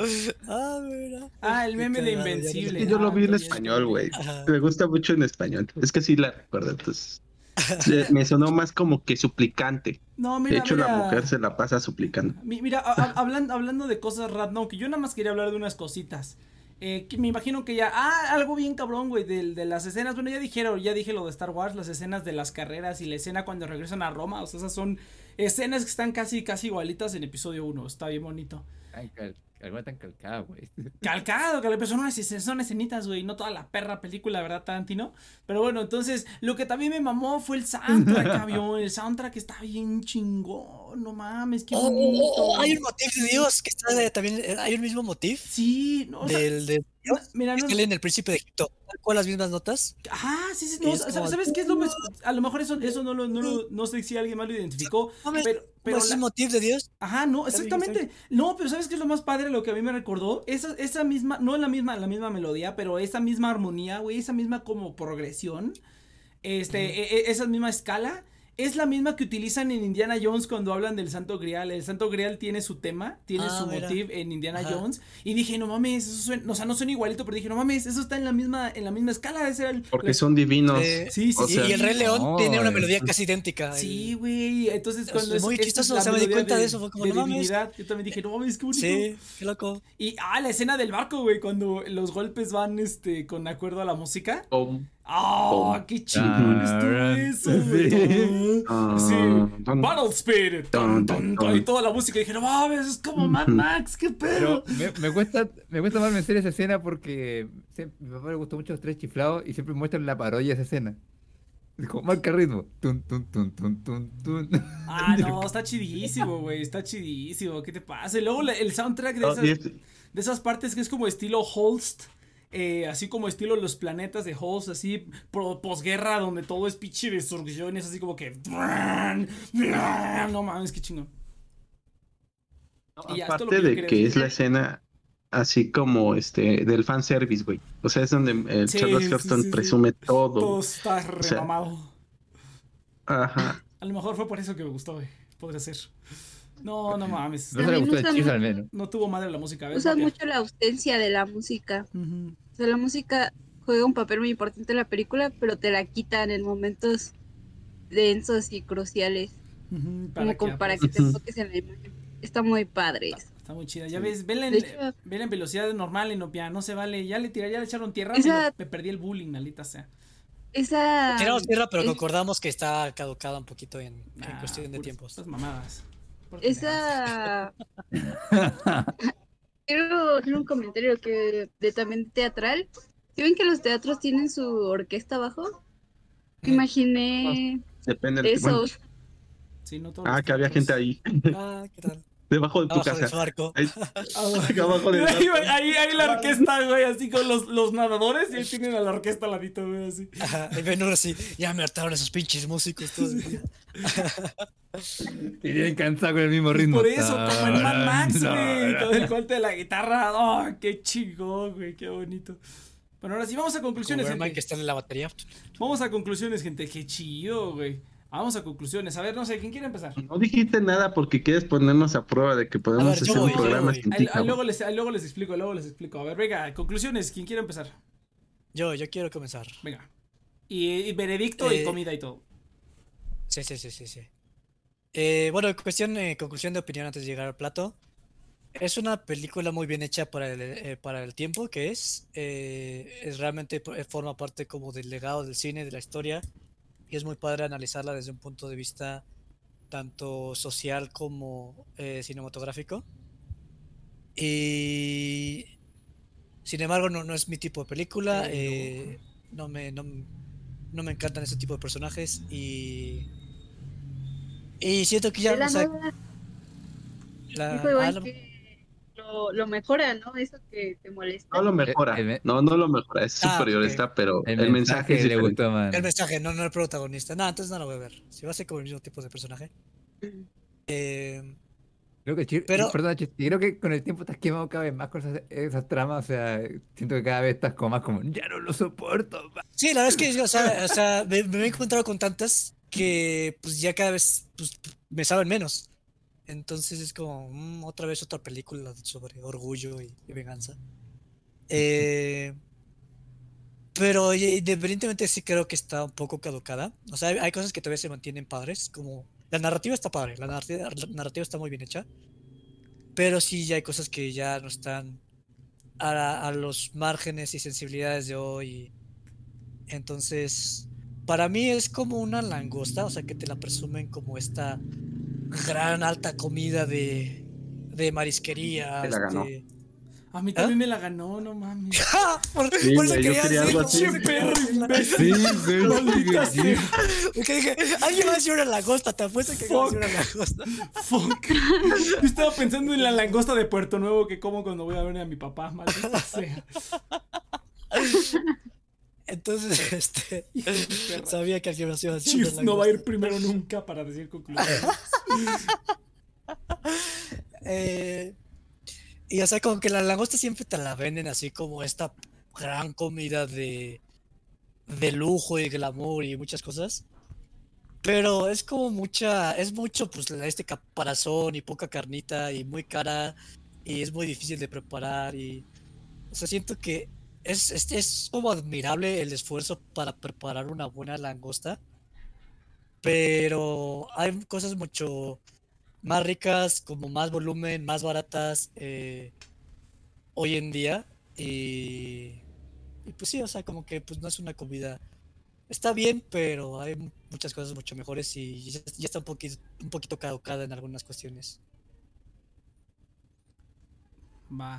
ah, mira. Ah, el meme de no. Invencible. Es que yo lo Ah, vi en español, güey. Me gusta mucho en español. Es que sí la recuerdo, entonces. *laughs* Me sonó más como que suplicante. No, De mira, hecho, la mujer se la pasa suplicando. Mi- Mira, a- a- hablando, hablando de cosas random, que yo nada más quería hablar de unas cositas. Eh, que me imagino que ya. Ah, algo bien cabrón, güey, de, de las escenas. Bueno, ya dijeron, ya dije lo de Star Wars, las escenas de las carreras y la escena cuando regresan a Roma. O sea, esas son escenas que están casi, casi igualitas en episodio 1. Está bien bonito. Ay, cal- alguna tan calcada, güey. *laughs* Calcado, calcado, pero son, unas, son escenitas, güey, no toda la perra película, ¿verdad, Tarantino? Pero bueno, entonces, lo que también me mamó fue el soundtrack, *laughs* cabrón, el soundtrack está bien chingón, no mames, qué Oh, bonito. oh, oh, hay un motif de Dios que está de- también, eh, hay un mismo motif Sí, no, sea, del de mira, que no, sale en el príncipe de Egipto. Cual las mismas notas. Ah, sí, sí, no, Es ¿sabes, como- ¿sabes qué es lo más? A lo mejor eso, eso no lo, no lo- no sé si alguien más lo identificó, pero, pero ¿Es la- el motif de Dios? Ajá, no, exactamente. No, pero ¿sabes qué es lo más padre? Lo que a mí me recordó, esa, esa misma, no la misma, la misma melodía, pero esa misma armonía, güey, esa misma como progresión, este, e- e- esa misma escala, es la misma que utilizan en Indiana Jones cuando hablan del Santo Grial. El Santo Grial tiene su tema, tiene Ah, su mira. motif en Indiana Ajá. Jones, y dije, no mames, eso suena, o sea, no suena igualito, pero dije, no mames, eso está en la misma, en la misma escala, ese era el... Porque la- son divinos. Eh, Sí, sí, o sí. sea, y el Rey León no, tiene una melodía casi idéntica. Sí, güey. Entonces, Es cuando es, muy es chistoso, la o sea, me di melodía cuenta de eso, fue como, de no mames. divinidad, yo también dije, no mames, qué bonito. Sí, qué loco. Y, ah, la escena del barco, güey, cuando los golpes van, este, con acuerdo a la música. Pum, ¡Ah, Pum. qué chingón estuvo Ah, eso, güey! sí. ah, Battle Spirit. Dun, Ton, dun, ton, ton, y toda la música. Y dije, no mames, es como Mad Max, qué pedo. Pero me, me cuesta, me cuesta más vencer esa escena porque siempre- a mi papá le gustó mucho los tres chiflados y siempre muestran la parodia de esa escena. Es como, marca ritmo. Tun, tun, tun, tun, tun, tun. Ah, no, *laughs* está chidísimo, güey, está chidísimo. ¿Qué te pasa? Y luego el soundtrack de esas, de esas partes que es como estilo Holst. Eh, así como estilo los planetas de Host, así posguerra, donde todo es pinche destrucción, y es así como que. No mames, qué chingón. Y Aparte que de que decir. es la escena así como este del fanservice, güey. O sea, es donde el Sí, Charles sí, Heston sí, sí. presume todo. Todo está sea, remamado. Ajá. A lo mejor fue por eso que me gustó, güey. Podría ser. No, no mames. No se le También gustó el usan chiste mucho- al menos. No tuvo madre la música, ¿ves? Usan mucho la ausencia de la música. O sea, la música juega un papel muy importante en la película, pero te la quitan en momentos densos y cruciales. Como, como que- para que te enfoques en la imagen. Está muy padre eso. Está muy chida. Ya ves, vela en, De hecho- vela en velocidad normal, en opia, no se vale. Ya le tiraría, ya le echaron tierra, Esa- me, lo- me perdí el bullying, maldita sea. Esa. Tiramos tierra, pero es- concordamos que está caducada un poquito en, en Ah, cuestión de puras- tiempos. Estas mamadas. Esa. *laughs* Quiero hacer un comentario que de también teatral. ¿Sí ven que los teatros tienen su orquesta abajo? Mm. Imaginé Depende del eso. bueno, Sí, no todos Ah, que había gente ahí. Ah, ¿qué tal? Debajo de tu Abajo de su casa. arco. Ahí, Ah, *laughs* *laughs* abajo ahí, ahí, ahí la orquesta, güey, así con los, los nadadores y ahí tienen a la orquesta al ladito, güey, así. Ajá, y ven ahora sí, ya me hartaron esos pinches músicos todo el día. *laughs* Y bien cansado con el mismo ritmo. Por eso, como en Mad Max, güey, con el corte de la guitarra. ¡Oh, qué chingón, güey! ¡Qué bonito! Bueno, ahora sí, vamos a conclusiones, gente. que está en la batería. Vamos a conclusiones, gente. ¡Qué chido, güey! Vamos a conclusiones. A ver, no sé, ¿quién quiere empezar? No dijiste nada porque quieres ponernos a prueba de que podemos ver, hacer voy, un yo programa luego, les, luego les explico, luego les explico. A ver, venga, conclusiones. ¿Quién quiere empezar? Yo, yo quiero comenzar. Venga. Y, y veredicto y Eh, comida y todo. Sí, sí, sí, sí, sí. Eh, bueno, cuestión, eh, conclusión de opinión antes de llegar al plato. Es una película muy bien hecha para el, eh, para el tiempo que es. eh, es realmente eh, forma parte como del legado del cine, de la historia. Y es muy padre analizarla desde un punto de vista tanto social como eh, cinematográfico. Y sin embargo, no, no es mi tipo de película. Eh, eh, no, me, no, no me encantan ese tipo de personajes. Y. Y siento que ya. La o sea, nada, la- dijo ah, Iván no- que lo, lo mejora, ¿no? Eso que te molesta. No lo mejora. El me- No, no lo mejora. Es Ah, superior ok. esta, pero El, el, mensaje, es le gustó más. el mensaje, no, no el protagonista. No, entonces no lo voy a ver. Si va a ser como el mismo tipo de personaje. Eh, Creo que, Chir- Pero- perdón, Chir, creo que con el tiempo estás quemado cada vez más con esas, esas tramas. O sea, siento que cada vez estás como más como, ya no lo soporto. ma". sí, la verdad es que o sea, o sea, me, me he encontrado con tantas que pues ya cada vez pues, me saben menos. Entonces es como mm, otra vez otra película sobre orgullo y, y venganza. Eh, pero independientemente sí creo que está un poco caducada. O sea, hay, hay cosas que todavía se mantienen padres, como la narrativa está padre, la narrativa, la narrativa está muy bien hecha. Pero sí ya hay cosas que ya no están a, a los márgenes y sensibilidades de hoy. Entonces, para mí es como una langosta, o sea, que te la presumen como esta gran alta comida de, de marisquería. La ganó. este- A mí también me la ganó, no mames. ¡Ja! *laughs* Por, Sí, por eso yo quería quería algo decirlo, así. perro imbécil. Sí, sí. *laughs* *laughs* Porque dije, alguien va a decir una langosta, te apuesto que va a decir una langosta. Fuck. Yo estaba pensando en la langosta de Puerto Nuevo que como cuando voy a ver a mi papá, maldita sea. Entonces, *laughs* este, sabía que alguien más iba a decir Chiefs una no va a ir primero nunca para decir conclusiones. *laughs* Eh, y o sea, como que la langosta siempre te la venden así como esta gran comida de, de lujo y glamour y muchas cosas. Pero es como mucha, es mucho pues este caparazón y poca carnita y muy cara y es muy difícil de preparar y o sea, siento que es, es, es como admirable el esfuerzo para preparar una buena langosta. Pero hay cosas mucho más ricas, como más volumen, más baratas eh, hoy en día. Y, y pues sí, o sea, como que pues no es una comida. Está bien, pero hay mu- muchas cosas mucho mejores y ya, está un un poquito caducada en algunas cuestiones. Va.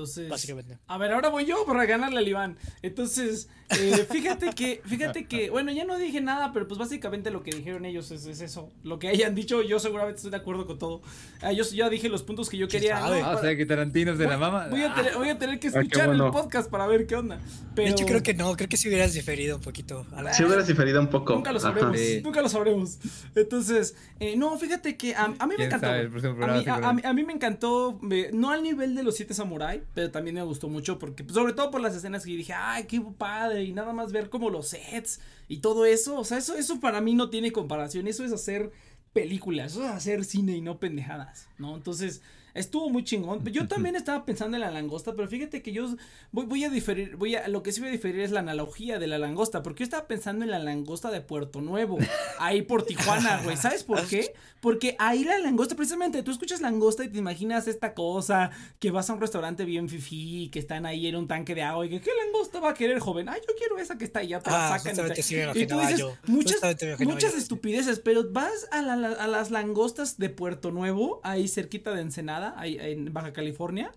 Entonces, Básicamente. a ver, ahora voy yo para ganarle al Iván. Entonces, eh, fíjate que, fíjate que, bueno, ya no dije nada, pero pues básicamente lo que dijeron ellos es, es eso. Lo que hayan dicho, yo seguramente estoy de acuerdo con todo. Ah, yo ya dije los puntos que yo ¿Quién quería. Ah, o sea que Tarantino se la mama. voy, a tener, voy a tener que Ah, escuchar el podcast para ver qué onda. Pero De hecho, creo que no, creo que si hubieras diferido un poquito. a la- Si hubieras diferido un poco. Nunca lo sabremos, Sí. nunca lo sabremos. Entonces, eh, no, fíjate que a, a mí me ¿Quién encantó. sabe? A mí, se a- acuerda. a mí- a mí me encantó, me- no al nivel de los siete samurai, pero también me gustó mucho porque, pues, sobre todo por las escenas que dije, ay, qué padre, y nada más ver como los sets y todo eso, o sea, eso, eso para mí no tiene comparación, eso es hacer películas, eso es hacer cine y no pendejadas, ¿no? Entonces, estuvo muy chingón. *laughs* Yo también estaba pensando en la langosta, pero fíjate que yo voy, voy a diferir, voy a, lo que sí voy a diferir es la analogía de la langosta, porque yo estaba pensando en la langosta de Puerto Nuevo, ahí por Tijuana, güey, ¿sabes por qué? Porque ahí la langosta, precisamente, tú escuchas langosta y te imaginas esta cosa, que vas a un restaurante bien fifí, que están ahí en un tanque de agua, y que, ¿qué langosta va a querer, joven? Ay, yo quiero esa que está allá, te la Ah, sacan. y sí me y tú imaginaba dices, yo. muchas, me yo estupideces, pero vas a, la- a las langostas de Puerto Nuevo, ahí cerquita de Ensenada, ahí en Baja California.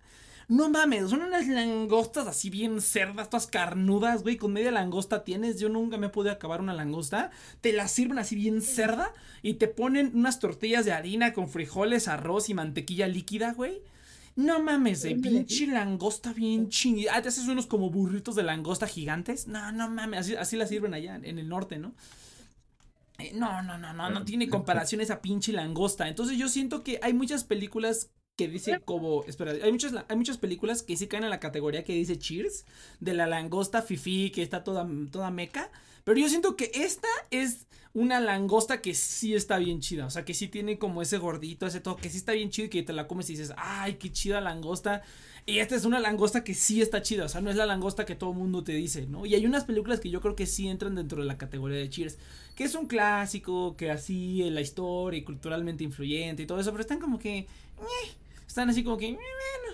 No mames, son unas langostas así bien cerdas, todas carnudas, güey, con media langosta tienes. Yo nunca me pude acabar una langosta. Te la sirven así bien cerda y te ponen unas tortillas de harina con frijoles, arroz y mantequilla líquida, güey. No mames, de pinche langosta bien chingada. Ah, te haces unos como burritos de langosta gigantes. No, no mames, así, así la sirven allá en el norte, ¿no? Eh, no, no, no, no, no tiene comparación esa pinche langosta. Entonces yo siento que hay muchas películas que dice como, espera, hay muchas, hay muchas películas que sí caen en la categoría que dice Cheers, de la langosta fifi que está toda, toda meca, pero yo siento que esta es una langosta que sí está bien chida, o sea, que sí tiene como ese gordito, ese todo, que sí está bien chido y que te la comes y dices, ay, qué chida langosta, y esta es una langosta que sí está chida, o sea, no es la langosta que todo mundo te dice, ¿no? Y hay unas películas que yo creo que sí entran dentro de la categoría de Cheers, que es un clásico, que así en la historia y culturalmente influyente y todo eso, pero están como que... están así como que, "Eh,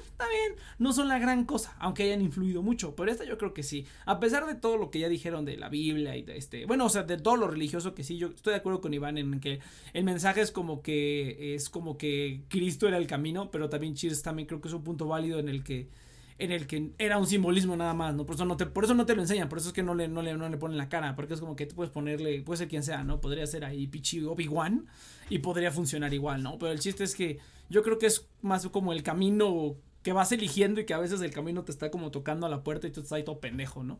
está bien, no son la gran cosa, aunque hayan influido mucho, pero esta yo creo que sí, a pesar de todo lo que ya dijeron de la Biblia y de este, bueno, o sea, de todo lo religioso que sí, yo estoy de acuerdo con Iván en que el mensaje es como que, es como que Cristo era el camino, pero también Cheers también creo que es un punto válido en el que en el que era un simbolismo nada más, ¿no? Por eso no te, por eso no te lo enseñan, por eso es que no le, no le, no le ponen la cara, porque es como que tú puedes ponerle, puede ser quien sea, ¿no? Podría ser ahí Pichi Obi-Wan y podría funcionar igual, ¿no? Pero el chiste es que yo creo que es más como el camino que vas eligiendo y que a veces el camino te está como tocando a la puerta y tú estás ahí todo pendejo, ¿no?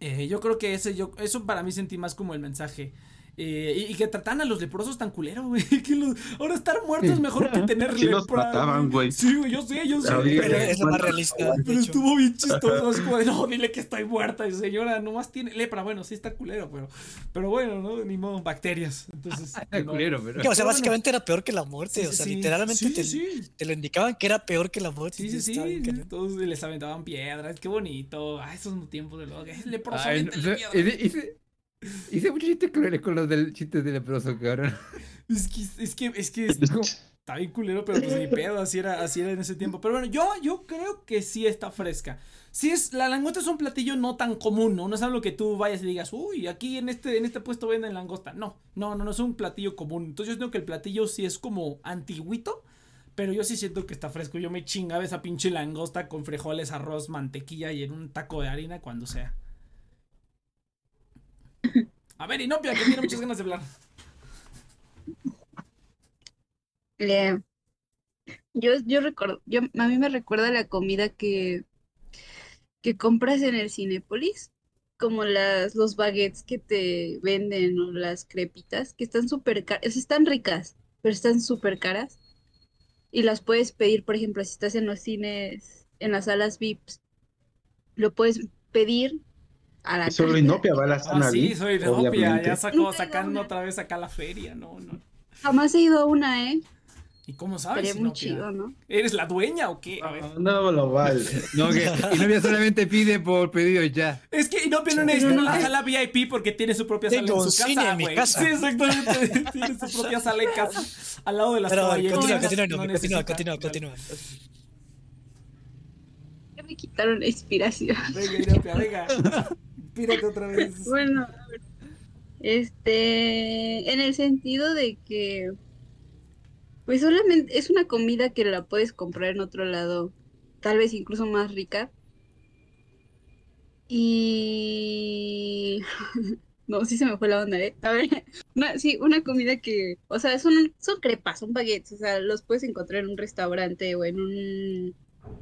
Eh, yo creo que ese, yo, eso para mí sentí más como el mensaje. Eh, y, y que tratan a los leprosos tan culero, güey. *laughs* Que los- ahora estar muerto es mejor que tener Sí los lepra, trataban, güey. Sí, güey, yo sé, yo sé. Pero ya- es lo más realista. Pero estuvo bien chistoso. Es como de, *laughs* no, dile que estoy muerta. Y señora, nomás tiene lepra. Bueno, sí está culero, pero, pero bueno, ¿no? Ni modo, bacterias. Entonces. *laughs* Está no. culero, pero. Que, o sea, Bueno. básicamente era peor que la muerte. Sí, o sea, sí, literalmente sí, te, sí. te lo indicaban que era peor que la muerte. Sí, sí, sí. Todos les aventaban piedras. Qué bonito. Ah, esos tiempos de lo que es leproso. Ay, no. *laughs* hice, muchos chistes crueles con los del chiste de leproso, cabrón. *laughs* Es que, es que, es que *laughs* está bien culero, pero pues ni pedo, así era, así era en ese tiempo. Pero bueno, yo, yo creo que sí está fresca. Sí es, la langosta es un platillo no tan común, ¿no? No es algo que tú vayas y digas, uy, aquí en este, en este puesto venden langosta. No, no, no, no es un platillo común. Entonces yo creo que el platillo sí es como antiguito. Pero yo sí siento que está fresco. Yo me chingaba esa pinche langosta con frijoles, arroz, mantequilla y en un taco de harina cuando sea. A ver, Inopia, que tiene muchas ganas de hablar. Eh, yo, yo recuerdo, yo, a mí me recuerda la comida que, que compras en el Cinépolis, como las, los baguettes que te venden o las crepitas, que están súper caras, están ricas, pero están súper caras. Y las puedes pedir, por ejemplo, si estás en los cines, en las salas VIPs, lo puedes pedir a la Solo. Inopia va a la Ah, zona sí, VIP, soy de Opia, obviamente. ya sacó, sacando otra vez acá la feria, no, no. Jamás he ido a una, ¿eh? ¿Y cómo sabes, Estaría muy Inopia? chido, ¿no? ¿Eres la dueña o qué? A ver. Ah, No lo vale. No, que Inopia solamente pide por pedido ya. Es que Inopia no necesita una sala VIP porque tiene su propia sala Tengo en un su casa, cine en mi güey. casa. Sí, exactamente. tiene su propia sala en casa, al lado de las Pero caballerías. continúa, No continúa, continúa, necesita- continúa, continúa. Ya me quitaron la inspiración. Venga, Inopia, venga. *laughs* Pírate otra vez. *laughs* Bueno, este, en el sentido de que, pues solamente es una comida que la puedes comprar en otro lado tal vez incluso más rica. Y... *laughs* no, sí se me fue la onda, ¿eh? A ver, *laughs* sí, una comida que, o sea, son, son crepas, son baguettes, o sea, los puedes encontrar en un restaurante o en un...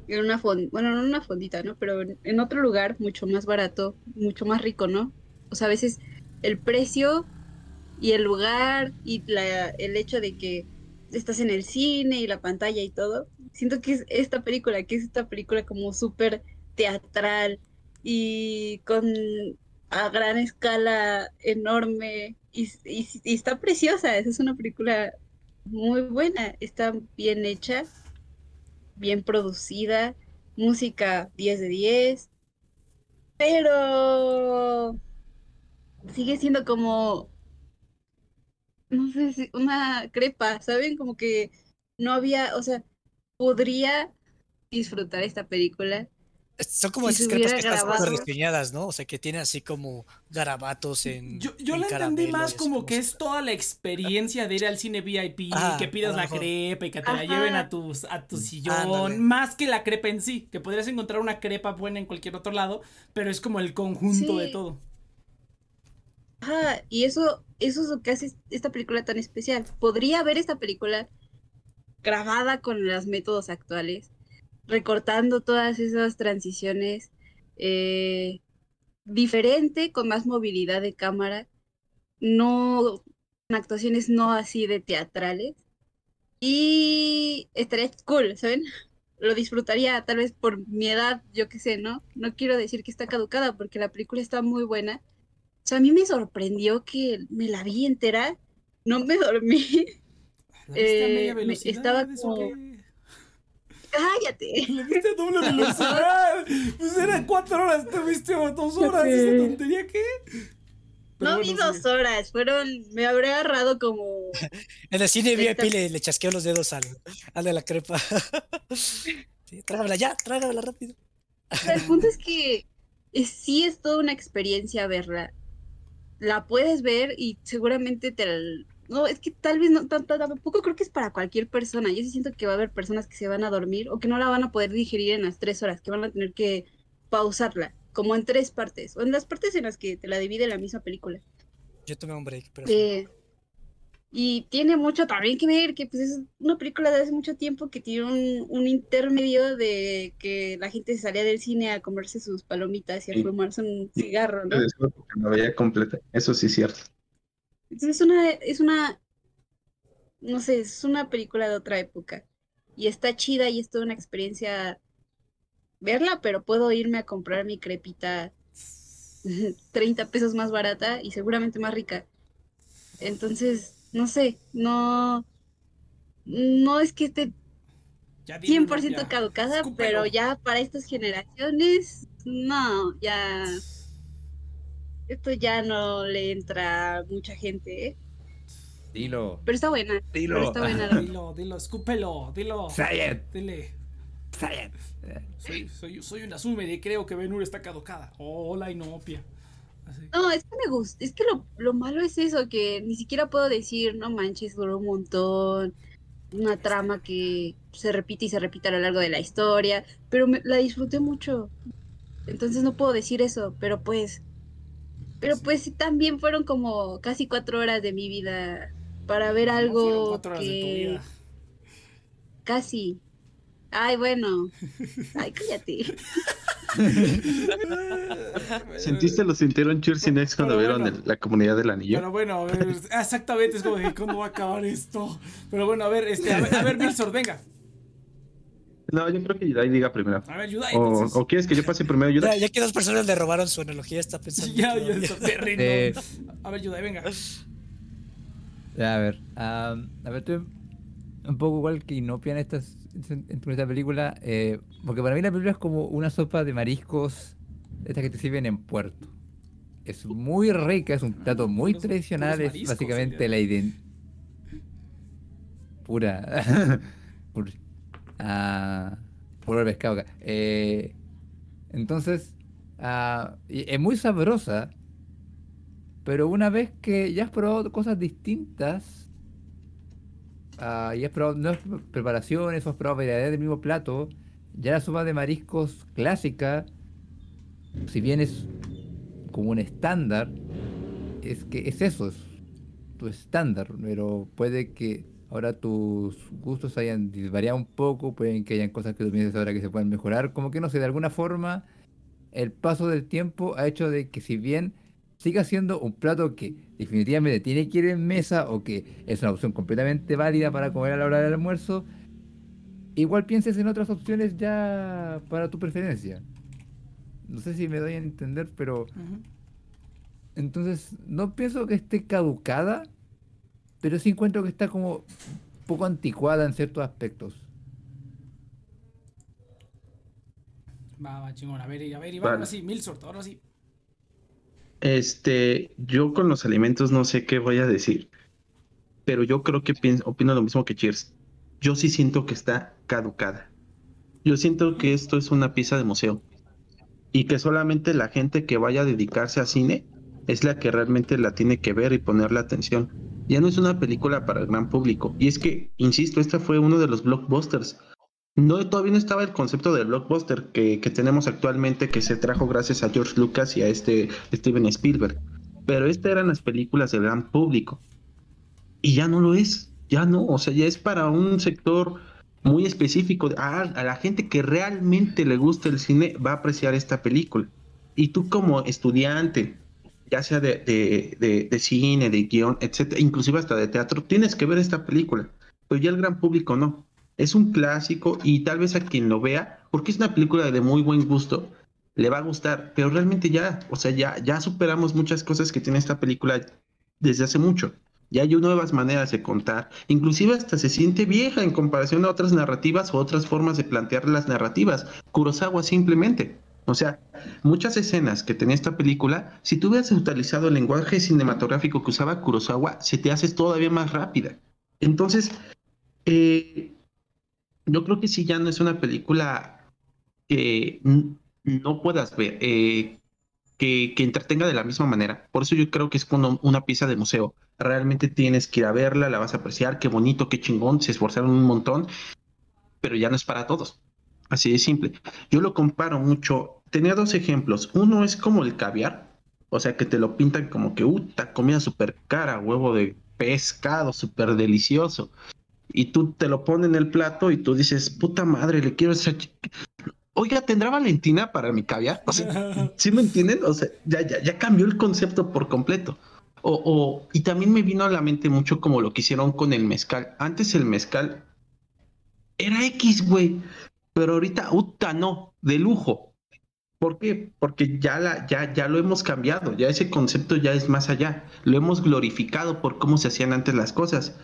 En una fond, bueno, no en una fondita, ¿no? Pero en, otro lugar mucho más barato, mucho más rico, ¿no? O sea, a veces el precio y el lugar y la, el hecho de que estás en el cine y la pantalla y todo. Siento que es esta película, que es esta película como súper teatral y con a gran escala enorme y, y- y está preciosa. Esa es una película muy buena, está bien hecha, bien producida, música 10 de 10, pero sigue siendo como no sé si una crepa, ¿saben? Como que no había, o sea, podría disfrutar esta película. Son como esas crepas que están grabado- súper diseñadas, ¿no? O sea, que tienen así como garabatos en. Yo, yo en la entendí más como que es toda la experiencia de ir al cine VIP, Ajá, que pidas la crepa y que te la lleven a tu, a tu sillón, Ándale. más que la crepa en sí, que podrías encontrar una crepa buena en cualquier otro lado, pero es como el conjunto de todo. Ajá, y eso, eso es lo que hace esta película tan especial. Podría ver esta película grabada con los métodos actuales, recortando todas esas transiciones, eh, diferente, con más movilidad de cámara, no, con actuaciones no así de teatrales. Y estaría cool, ¿saben? *laughs* Lo disfrutaría tal vez por mi edad, yo qué sé, ¿no? No quiero decir que está caducada porque la película está muy buena. O sea, a mí me sorprendió que me la vi entera, no me dormí. ¿La viste a Eh, me- estaba ¿Eso como-? Cállate. *laughs* ¿La viste a doble velocidad? *laughs* Pues eran cuatro horas, te viste a dos horas. ¿esa tontería qué? Pero No bueno, vi dos horas, fueron, me habré agarrado como *laughs* En el cine Esta- VIP le, le chasqueo los dedos al, al de la crepa. Sí, trágamela ya, trágamela rápido. El punto es que es- sí es toda una experiencia verla. La puedes ver y seguramente te... No, es que tal vez no, tampoco creo que es para cualquier persona. Yo sí siento que va a haber personas que se van a dormir o que no la van a poder digerir en las tres horas, que van a tener que pausarla, como en tres partes, o en las partes en las que te la divide la misma película. Yo tomé un break, pero sí. Eh, y tiene mucho también que ver que pues es una película de hace mucho tiempo que tiene un, un intermedio de que la gente salía del cine a comerse sus palomitas y a Sí. fumarse un cigarro, ¿no? Después porque la veía completa. Eso sí es cierto. Entonces es una, es una, no sé, es una película de otra época. Y está chida y es toda una experiencia verla, pero puedo irme a comprar mi crepita *laughs* 30 pesos más barata y seguramente más rica. Entonces, no sé, no, no es que esté Ya dilo, 100% ya. caducada, Escúpelo. pero ya para estas generaciones, no, ya, esto ya no le entra a mucha gente, ¿eh? Dilo. Pero está buena, pero Dilo. está buena. la- *laughs* Dilo, dilo, escúpelo, dilo. Say it. Dile. Say it. Soy, soy, soy una Sumer y creo que Benur está caducada. Hola, Inopia. Así. No, es que me gusta, es que lo, lo malo es eso, que ni siquiera puedo decir, no manches, duró un montón, una trama que se repite y se repite a lo largo de la historia, pero me- la disfruté mucho. Entonces no puedo decir eso, pero pues, pero pues sí, también fueron como casi cuatro horas de mi vida para ver algo cuatro horas de tu que vida. casi. Ay, bueno. Ay, cállate. *laughs* ¿Sentiste lo sintieron Cheers Next cuando vieron el- la comunidad del anillo? Pero bueno, a ver, exactamente, es como de cuándo va a acabar esto. Pero bueno, a ver, este, a ver, a ver, Milsor, venga. No, yo creo que Yudai diga primero. A ver, Yudai, O, entonces. o quieres que yo pase primero, Yudai? ya que dos personas le robaron su analogía, está pensando. Ya, ya está perrito. *laughs* Eh. A ver, Yudai, venga. Ya, a ver. am, a ver, estoy un poco igual que Inopia en esta, en esta película. eh, porque para mí la película es como una sopa de mariscos. Estas que te sirven en puerto. Es muy rica, es un plato muy puros- tradicional. Es básicamente la identidad. Pura. *laughs* pur- ah, puro pescado. Eh, entonces, ah, es muy sabrosa. Pero una vez que ya has probado cosas distintas, ah, y has probado nuevas pre- preparaciones, o has probado variedades del mismo plato, Ya la sopa de mariscos clásica, si bien es como un estándar, es que es eso, es tu estándar, pero puede que ahora tus gustos hayan variado un poco, pueden que hayan cosas que tú piensas ahora que se pueden mejorar, como que no sé, de alguna forma el paso del tiempo ha hecho de que si bien siga siendo un plato que definitivamente tiene que ir en mesa o que es una opción completamente válida para comer a la hora del almuerzo, igual pienses en otras opciones ya para tu preferencia. No sé si me doy a entender, pero entonces no pienso que esté caducada, pero sí encuentro que está como un poco anticuada en ciertos aspectos. Va, va, chingón. A ver, a ver, Iván, Vale. ahora sí, Milsort, ahora sí. Este, yo con los alimentos no sé qué voy a decir, pero yo creo que pienso, opino lo mismo que Cheers. Yo sí siento que está caducada. Yo siento que esto es una pieza de museo y que solamente la gente que vaya a dedicarse a cine es la que realmente la tiene que ver y ponerle atención. Ya no es una película para el gran público. Y es que, insisto, este fue uno de los blockbusters. No, todavía no estaba el concepto del blockbuster que, que tenemos actualmente, que se trajo gracias a George Lucas y a este Steven Spielberg. Pero estas eran las películas del gran público. Y ya no lo es. Ya no. O sea, ya es para un sector muy específico. A la gente que realmente le gusta el cine va a apreciar esta película. Y tú como estudiante, ya sea de, de, de, cine, de guion, etcétera, inclusive hasta de teatro, tienes que ver esta película. Pero ya el gran público no. Es un clásico y tal vez a quien lo vea, porque es una película de muy buen gusto, le va a gustar, pero realmente ya, o sea, ya, ya superamos muchas cosas que tiene esta película desde hace mucho. Ya hay nuevas maneras de contar, inclusive hasta se siente vieja en comparación a otras narrativas o otras formas de plantear las narrativas. Kurosawa simplemente. O sea, muchas escenas que tenía esta película, si tú hubieras utilizado el lenguaje cinematográfico que usaba Kurosawa, se te hace todavía más rápida. Entonces, eh, yo creo que sí ya no es una película que no puedas ver, eh, que, que entretenga de la misma manera. Por eso yo creo que es como una pieza de museo. Realmente tienes que ir a verla, la vas a apreciar, qué bonito, qué chingón, se esforzaron un montón, pero ya no es para todos. Así de simple. Yo lo comparo mucho. Tenía dos ejemplos. Uno es como el caviar, o sea que te lo pintan como que, uta, comida súper cara, huevo de pescado, súper delicioso y tú te lo pones en el plato y tú dices, puta madre, le quiero esa... Oiga, ¿tendrá Valentina para mi caviar? O sea, *laughs* ¿sí me entienden? O sea, ya, ya, ya cambió el concepto por completo. O, o- y también me vino a la mente mucho como lo que hicieron con el mezcal. Antes el mezcal era X, güey. Pero ahorita, uta, no, de lujo. ¿Por qué? Porque ya, la, ya, ya lo hemos cambiado, ya ese concepto ya es más allá. Lo hemos glorificado por cómo se hacían antes las cosas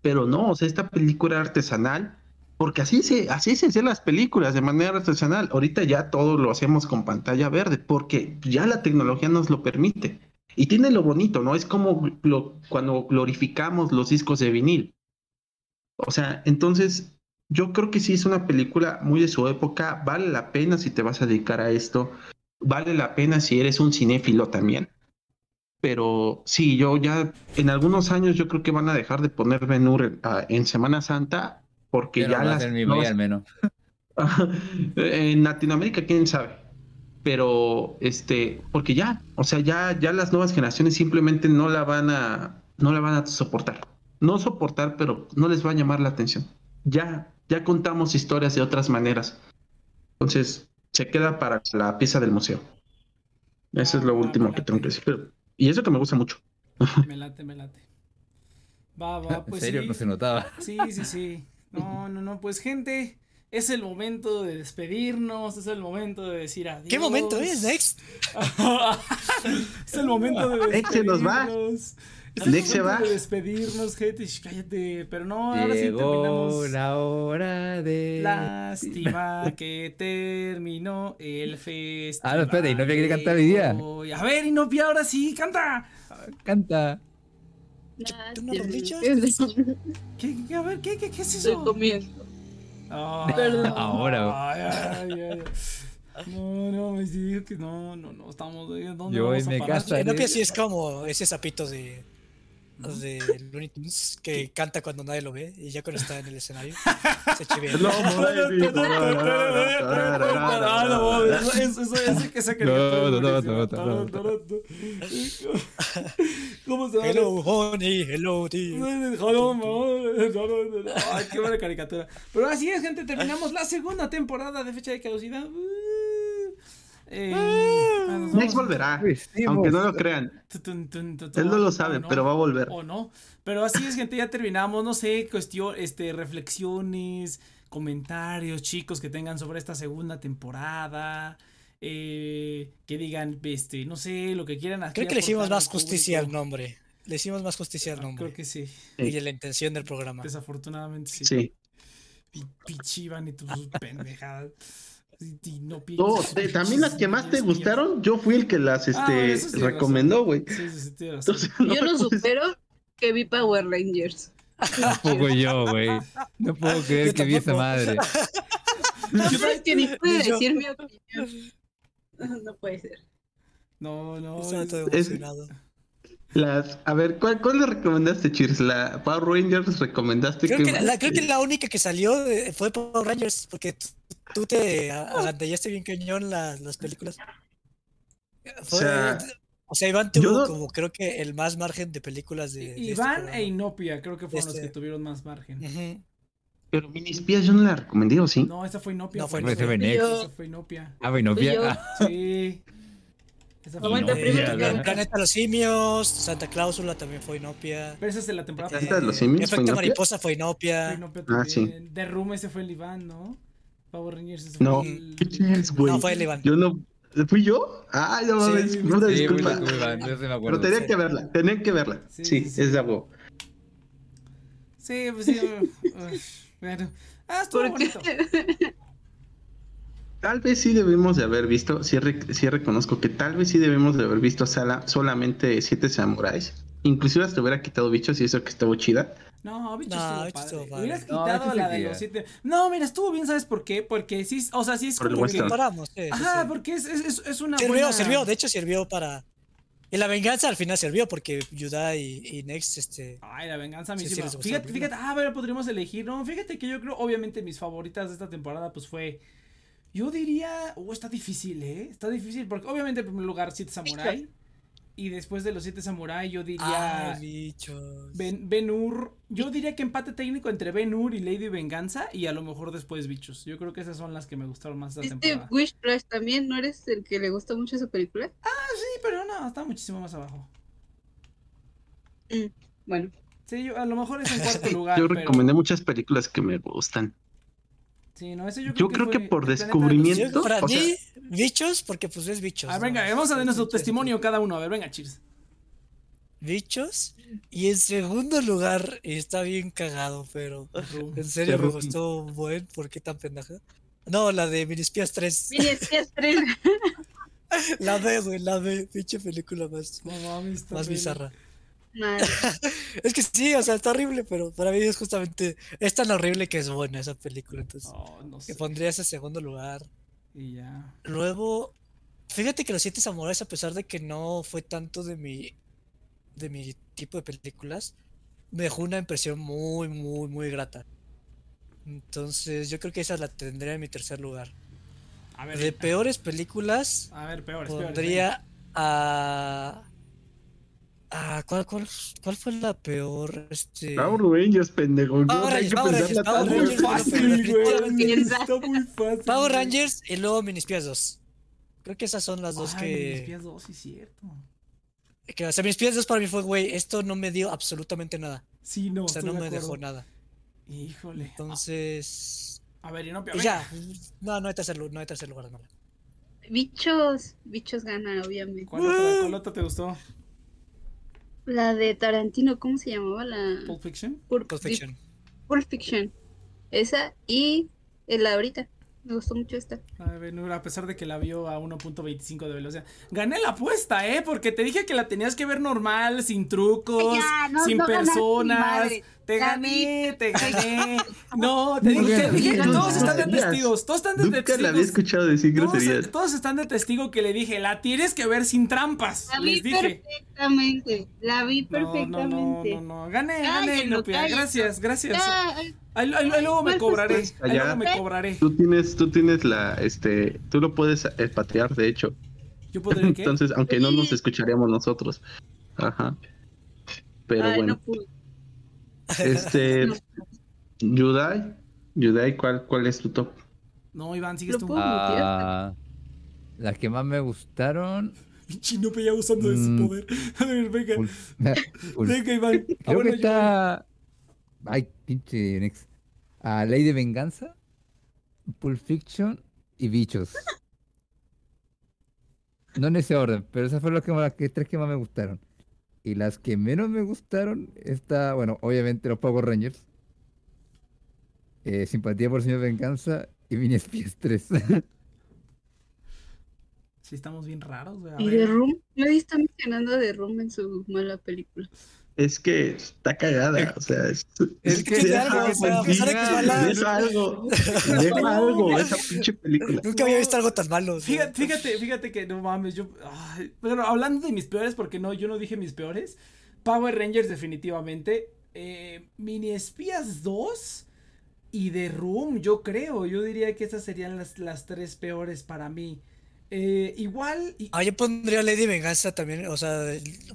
pero no, o sea, esta película artesanal, porque así se, así se hacían las películas de manera artesanal. Ahorita ya todo lo hacemos con pantalla verde, porque ya la tecnología nos lo permite. Y tiene lo bonito, ¿no? Es como lo- cuando glorificamos los discos de vinil. O sea, entonces, yo creo que sí es una película muy de su época. Vale la pena si te vas a dedicar a esto. Vale la pena si eres un cinéfilo también. Pero sí, yo ya en algunos años yo creo que van a dejar de poner Ben Hur ah, en Semana Santa porque no ya las en mi nuevas- al menos. *laughs* en Latinoamérica quién sabe. Pero este, porque ya, o sea, ya ya las nuevas generaciones simplemente no la van a no la van a soportar. No soportar, pero no les va a llamar la atención. Ya ya contamos historias de otras maneras. Entonces, se queda para la pieza del museo. Eso es lo Ah, último que tengo que decir. Pero- y eso que me gusta mucho. *laughs* Me late, me late. Va, va, *laughs* ¿En pues serio? sí. No se notaba. Sí, sí, sí. No, no, no, pues gente, es el momento de despedirnos, es el momento de decir adiós. ¿Qué momento es, Next? *laughs* es el momento de Next se nos va. Next se va. de despedirnos, gente. Cállate, pero no, ahora sí Llegó terminamos. la hora de... Lástima *laughs* que terminó el festival. Ah, no, espérate, Inopia quiere cantar hoy día. A ver, Inopia, ahora sí, canta. Canta. ¿Tú? Estoy ¿Qué, qué, a ver, ¿qué, qué, qué es eso? comiendo. Ay, Perdón. Ahora. Ay, ay, ay, ay. No, no, me dijo que no, no, no, estamos. ¿Dónde Yo vamos en a mi parar? casa- Enopia sí es como ese sapito de. De Looney Tunes que canta cuando nadie lo ve y ya cuando está en el escenario se chivea. Ah, ¿Cómo se llama? Hello, honey, hello, dear. Ay, qué buena caricatura. Pero así es, gente, terminamos la segunda temporada de fecha de caducidad. Eh, ah, vamos. volverá, aunque no lo crean. Tun, tun, tun, tun, Él no lo sabe, no, pero va a volver. O no. Pero así es, gente, ya terminamos. No sé, cuestión, este, reflexiones, comentarios, chicos, que tengan sobre esta segunda temporada. eh, que digan, este, no sé, lo que quieran. aquí Creo que le hicimos más justicia al nombre. Le hicimos más justicia al Ah, nombre Creo que sí. y a la intención del programa. Desafortunadamente sí. Sí. Pi- Pichivan y tus pendejadas. Y- no No, te- también las que más te gustaron, yo fui el que las Ah, bueno, este, sí recomendó, güey. Sí. Entonces, *laughs* Yo no puedes- supero que vi Power Rangers. Tampoco yo, güey. No puedo creer que vi esa madre. *laughs* Yo es que ni pude decir mi opinión. *laughs* No puede ser. No, no. Estaba es- todo es- emocionado. Las, a ver, ¿cuál, ¿cuál le recomendaste, Cheers? ¿La Power Rangers recomendaste Creo que que, la, creo que la única que salió de- fue Power Rangers, porque tú te agandallaste bien cañón las, las películas. Fue- sea, o sea, Iván tuvo no- como creo que el más margen de películas de, de este Iván e Inopia, creo que fueron los Este- que tuvieron más margen. Pero Minispías yo no la recomendé, ¿o sí? No, esa fue Inopia. No, fue Inopia. fue Esa fue Inopia. Ah, Fui yo. ah, Sí. *laughs* Esa fue Inopia. Planeta de los Simios, Santa Cláusula también fue Inopia. Pero esa es de la temporada. ¿Esta de los simios fue Efecto Inopia? Mariposa fue Fue Inopia. Inopia Ah, sí. Room ese fue el Iván, ¿no? Power Rangers ese No. fue el... Cheers, güey. No, fue el Iván. Yo no. ¿Fui yo? Ah, no mames. sí, una Sí, disculpa. fuiste tú, Iván, yo sí me Pero acuerdo. tenía Sí. que verla, tenía que verla. Sí, Sí, sí, sí. es de huevo. Sí, pues sí. bueno. Ah, estuvo ¿Por bonito. qué? Tal vez sí debemos de haber visto, sí, sí reconozco que tal vez sí debemos de haber visto sala, solamente siete samuráis. Inclusive hasta hubiera quitado bichos y eso que estuvo chida. No, bicho, No, estuvo bicho padre. estuvo padre. Hubieras No, quitado bicho la de los siete. No, mira, estuvo bien, ¿sabes por qué? Porque sí, o sea, sí es Por como que. sí, sí, Ajá, sí. porque es, es, es- una Sirvió, buena... sirvió, de hecho sirvió para... Y la venganza al final sirvió porque Yuda y, y Next, este... Ay, la venganza a mí Sí, Fíjate, ah, pero podríamos elegir, no, fíjate que yo creo, obviamente mis favoritas de esta temporada, pues fue, yo diría, oh, está difícil, ¿eh? Está difícil, porque obviamente en primer lugar, Siete Samurai, y después de los Siete Samurai yo diría Ay, bichos. Ben, Ben Hur, yo diría que empate técnico entre Ben Hur y Lady Venganza, y a lo mejor después Bichos, yo creo que esas son las que me gustaron más esta ¿Viste temporada. Wish Crash también? ¿No eres el que le gusta mucho esa película? Sí, pero no, está muchísimo más abajo. Bueno, Sí, yo, a lo mejor es en *laughs* cuarto lugar, Yo pero- recomendé muchas películas que me gustan. Sí, no, ese yo creo Yo que creo que fue por de descubrimiento- Yo, para o mí, sea- bichos, porque pues es bichos. Ah, venga, ¿no? vamos a dar nuestro Bichos. testimonio cada uno. A ver, venga, cheers. Bichos. Y en segundo lugar, y está bien cagado, pero en serio me gustó un buen. ¿Por qué tan pendeja? No, la de Minispías 3. mire, sí, es tres. *laughs* La ve, güey, la ve. Pinche película más, más bizarra. Madre. *laughs* Es que sí, o sea, está horrible, pero para mí es justamente. Es tan horrible que es buena esa película. Entonces, Oh, no que pondría ese segundo lugar. Y ya. Luego, fíjate que Los Siete Samuráis, a pesar de que no fue tanto de mi, de mi tipo de películas, me dejó una impresión muy, muy, muy grata. Entonces, yo creo que esa la tendría en mi tercer lugar. A ver, De peores películas, a ver, peores, peores. pondría a... a ¿cuál, cuál, cuál fue la peor? Este... Power Rangers, pendejo. Power Rangers, Power Rangers, Power tanto. Muy Rangers, fácil, güey. Está muy fácil. Power. Rangers y luego Minispías 2. Creo que esas son las dos Ay, que... Pies dos, sí, cierto. Que, o sea, pies dos para mí fue, güey, esto no me dio absolutamente nada. Sí, no. O sea, no de me dejó acuerdo. nada. Híjole. Entonces. A ver, y no, y ya. No, no hay tercer, lu- no hay tercer lugar, no. Bichos, bichos ganan, obviamente. ¿Cuál otra, cuál otra te gustó? La de Tarantino, ¿cómo se llamaba? La Pulp Fiction. Pulp, Pulp Fiction. Pulp Fiction. Esa y la ahorita. Me gustó mucho esta. A ver, a pesar de que la vio a 1.25 de velocidad. Gané la apuesta, ¿eh? Porque te dije que la tenías que ver normal, sin trucos, Ya, no- sin no personas. Te gané, te gané. *laughs* No, te dije, dije, todos están de testigos, todos están de Nunca testigos. la había escuchado decir Todos, groserías. todos están de testigo que le dije, la tienes que ver sin trampas. La vi Les dije. perfectamente. La vi No, no, no, perfectamente. no, no. Gané, gané, cállenlo. Gracias, gracias. Ahí, ahí- ahí luego me ¿cuál cobraré. pues, Ahí luego me cobraré. Tú tienes, tú tienes la, este, tú lo puedes eh, patear, de hecho. ¿Yo podré *laughs* qué? Entonces, aunque no nos escucharíamos nosotros. Ajá. Pero Ay, bueno, no pude. Este. Yudai, Yudai, ¿cuál, cuál es tu top? No, Iván, sigues Lo tú. puedo- Ah, las que más me gustaron. Chinope ya usando de su Mm. poder. A ver, venga. *laughs* Venga, Iván. *laughs* Ah, Creo bueno, que yo- está. Ay, pinche Nex. A Ley de Venganza, Pulp Fiction y Bichos. No en ese orden, pero esas fueron las, que, las que- tres que más me gustaron. Y las que menos me gustaron, está, bueno, obviamente los Power Rangers. eh, Simpatía por el Señor Venganza y Mini Espías 3. Sí, estamos bien raros, güey. Y ver. de Room, nadie está mencionando de Room en su mala película. Es que está cagada, o sea, es, Es que deja, algo, o sea, a pesar de que es mala, deja algo, *laughs* deja algo, esa pinche película. Nunca había visto algo tan malo. Fíjate, fíjate, fíjate que no mames, yo. ay, bueno, hablando de mis peores, porque no, yo no dije mis peores. Power Rangers, definitivamente. Eh, Mini Espías 2 y The Room, yo creo. Yo diría que esas serían las, las tres peores para mí. Eh, igual. y- Ah, yo pondría Lady Venganza también. O sea,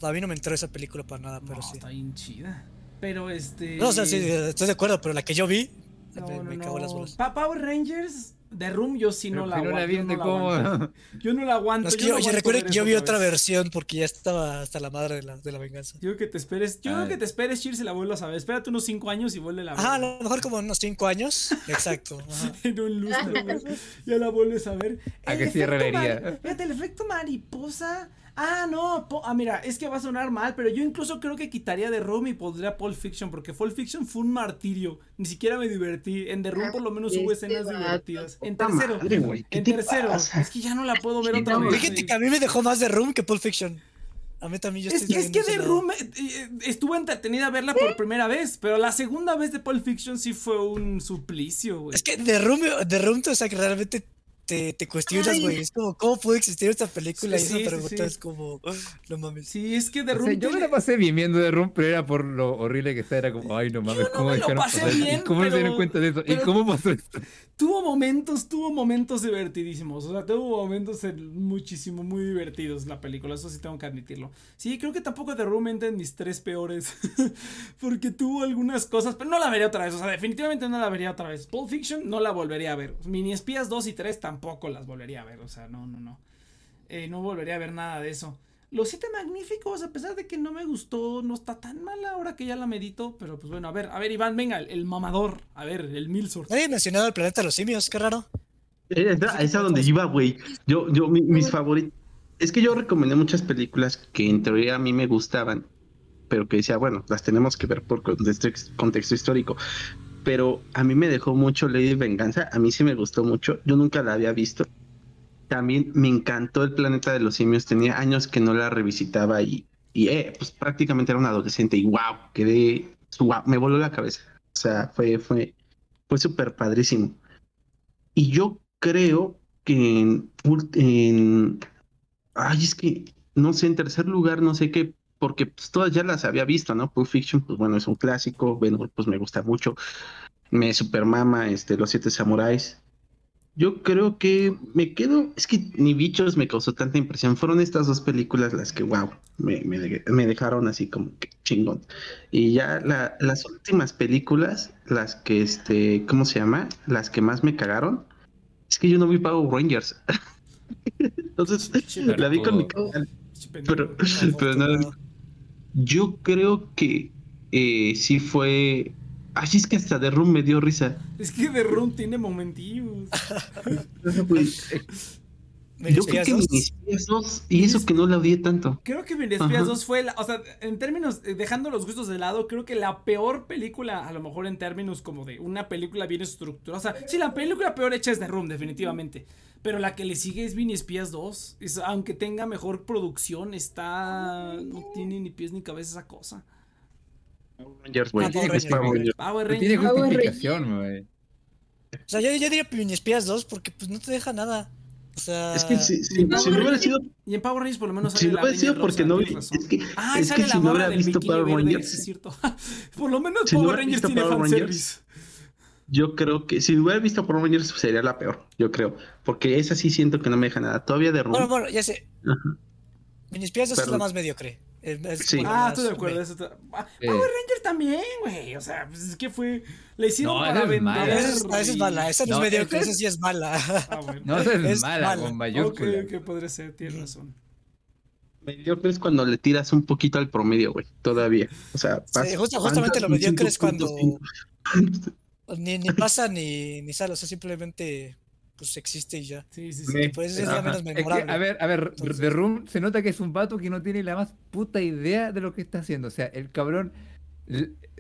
a mí no me entró esa película para nada, pero no, sí. está bien chida. Pero este. No, o sea, sí, estoy de acuerdo, pero la que yo vi No, me, no, me cagó las bolas. Pa- Power Rangers, The Room, yo sí no la que no la aguanto. vi, yo no de la aguanto. Yo no la aguanto. No, es que yo yo, no yo aguanto recuerdo ver que yo eso vi otra vez. versión porque ya estaba hasta la madre de la, de la venganza. Yo creo que te esperes, yo creo Ah. que te esperes, Chir, si la vuelvas a ver. Espérate unos 5 años y vuelve a ver. Ajá, a lo mejor como unos 5 años. Exacto. *laughs* en un lustro. *laughs* Ya la vuelves a ver. ¿A El qué cierre la Fíjate, el efecto mariposa. Ah, no. ah, mira, es que va a sonar mal, pero yo incluso creo que quitaría The Room y pondría Pulp Fiction, porque Pulp Fiction fue un martirio. Ni siquiera me divertí. En The Room por lo menos hubo Este escenas divertidas. En tercero. madre, ¿qué En te tercero. pasa? Es que ya no la puedo ver otra vez. Fíjate que a mí me dejó más de Room que Pulp Fiction. A mí también yo Es, estoy es que The. Room eh, eh, estuvo entretenida verla por primera vez, pero la segunda vez de Pulp Fiction sí fue un suplicio, güey. Es que The Room, The Room, o sea, que realmente te, te cuestionas, güey. Es como, ¿cómo puede existir esta película? Sí, y esa sí, pregunta sí. es como, "Ah, no mames. Sí, es que The O sea, yo me la pasé bien viendo de Room, pero era por lo horrible que está. Era como, ay, no mames, no ¿cómo me lo dejaron pasé bien, ¿Y ¿Cómo no se pero- dieron cuenta de eso? ¿Y pero- cómo pasó esto? tuvo momentos, tuvo momentos divertidísimos. O sea, tuvo momentos en- muchísimo, muy divertidos la película. Eso sí tengo que admitirlo. Sí, creo que tampoco The Room entra en mis tres peores. *laughs* porque tuvo algunas cosas, pero no la vería otra vez. O sea, definitivamente no la vería otra vez. Pulp Fiction no la volvería a ver. Mini Espías 2 y 3 tampoco las volvería a ver. O sea, no, no, no. Eh, no volvería a ver nada de eso. Los siete magníficos, a pesar de que no me gustó, no está tan mala ahora que ya la medito. Pero pues bueno, a ver, a ver, Iván, venga, el, el mamador. A ver, el Milsor. Nadie ha mencionado el planeta de los simios, qué raro. Eh, Esa esa donde iba, güey. Yo, yo, mi- mis favoritos. Es que yo recomendé muchas películas que en teoría a mí me gustaban, pero que decía, bueno, las tenemos que ver por contexto, contexto histórico. Pero a mí me dejó mucho Lady Venganza, a mí sí me gustó mucho, yo nunca la había visto. También me encantó el planeta de los simios, tenía años que no la revisitaba y, y eh, pues prácticamente era un adolescente y wow, quedé, wow, me voló la cabeza. O sea, fue, fue, fue súper padrísimo. Y yo creo que en, Ay, es que no sé, en tercer lugar, no sé qué, porque pues, todas ya las había visto, ¿no? Pulp Fiction, pues bueno, es un clásico, Ben Hur, pues me gusta mucho. Me supermama este, Los Siete Samuráis. Yo creo que me quedo, es que ni bichos me causó tanta impresión. Fueron estas dos películas las que, wow, me, me de- me dejaron así como que chingón. Y ya la- las últimas películas, las que, este, ¿cómo se llama? Las que más me cagaron. Es que yo no vi Power Rangers. *laughs* Entonces, la vi con mi canal. Pero, pero no, yo creo que eh, sí fue. Así es que hasta The Room me dio risa. Es que The Room tiene momentillos. Mini *laughs* Yo creo que 2. Mini Espías 2, y eso que no la odié tanto. Creo que Espías Ajá. 2 fue la, o sea, en términos, eh, dejando los gustos de lado, creo que la peor película, a lo mejor en términos como de una película bien estructurada. O sea, sí, la película peor hecha es The Room, definitivamente. Pero la que le sigue es Mini Espías 2. Es, aunque tenga mejor producción, está. No tiene ni pies ni cabeza esa cosa. Rangers, güey. Power Rangers. No Rangers. tiene justificación, güey. O sea, yo, yo diría Mini Espías 2 porque pues no te deja nada. O sea, Es que si, si, si no hubiera sido, Y en Power Rangers por lo menos si sale no la hubiera sido porque no es que, Ah, es sale que la si no hubiera visto Power Rangers, es cierto. *laughs* por lo menos Si no Power Rangers tiene fanservice. Yo creo que si hubiera visto Power Rangers sería la peor, yo creo, porque esa sí siento que no me deja nada. Todavía de bueno, Room. bueno, ya sé. Ajá. Mini Espías 2 es la más mediocre. Es- Sí. Ah, estoy de acuerdo. eso está- Ah. Power Rangers también, güey. O sea, pues es que fue. Le hicieron No, para vender. mala. Esa es, esa es y- mala, esa no, es mediocre, esa es- esa sí es mala. Ah, bueno. No, esa es, Es mala, mala. con Ok, mayúscula. ok, podría ser, tienes razón. Mediocre es cuando le tiras un poquito al promedio, güey, todavía. O sea, Sí, justamente lo mediocre es cuando 5.5. ni, ni pasa ni, ni sale, o sea, simplemente pues existe y ya. Sí, sí, sí. Me- Pues es la menos Es que, memorable. a ver, a ver, Entonces- The Room se nota que es un vato que no tiene la más puta idea de lo que está haciendo. O sea, el cabrón,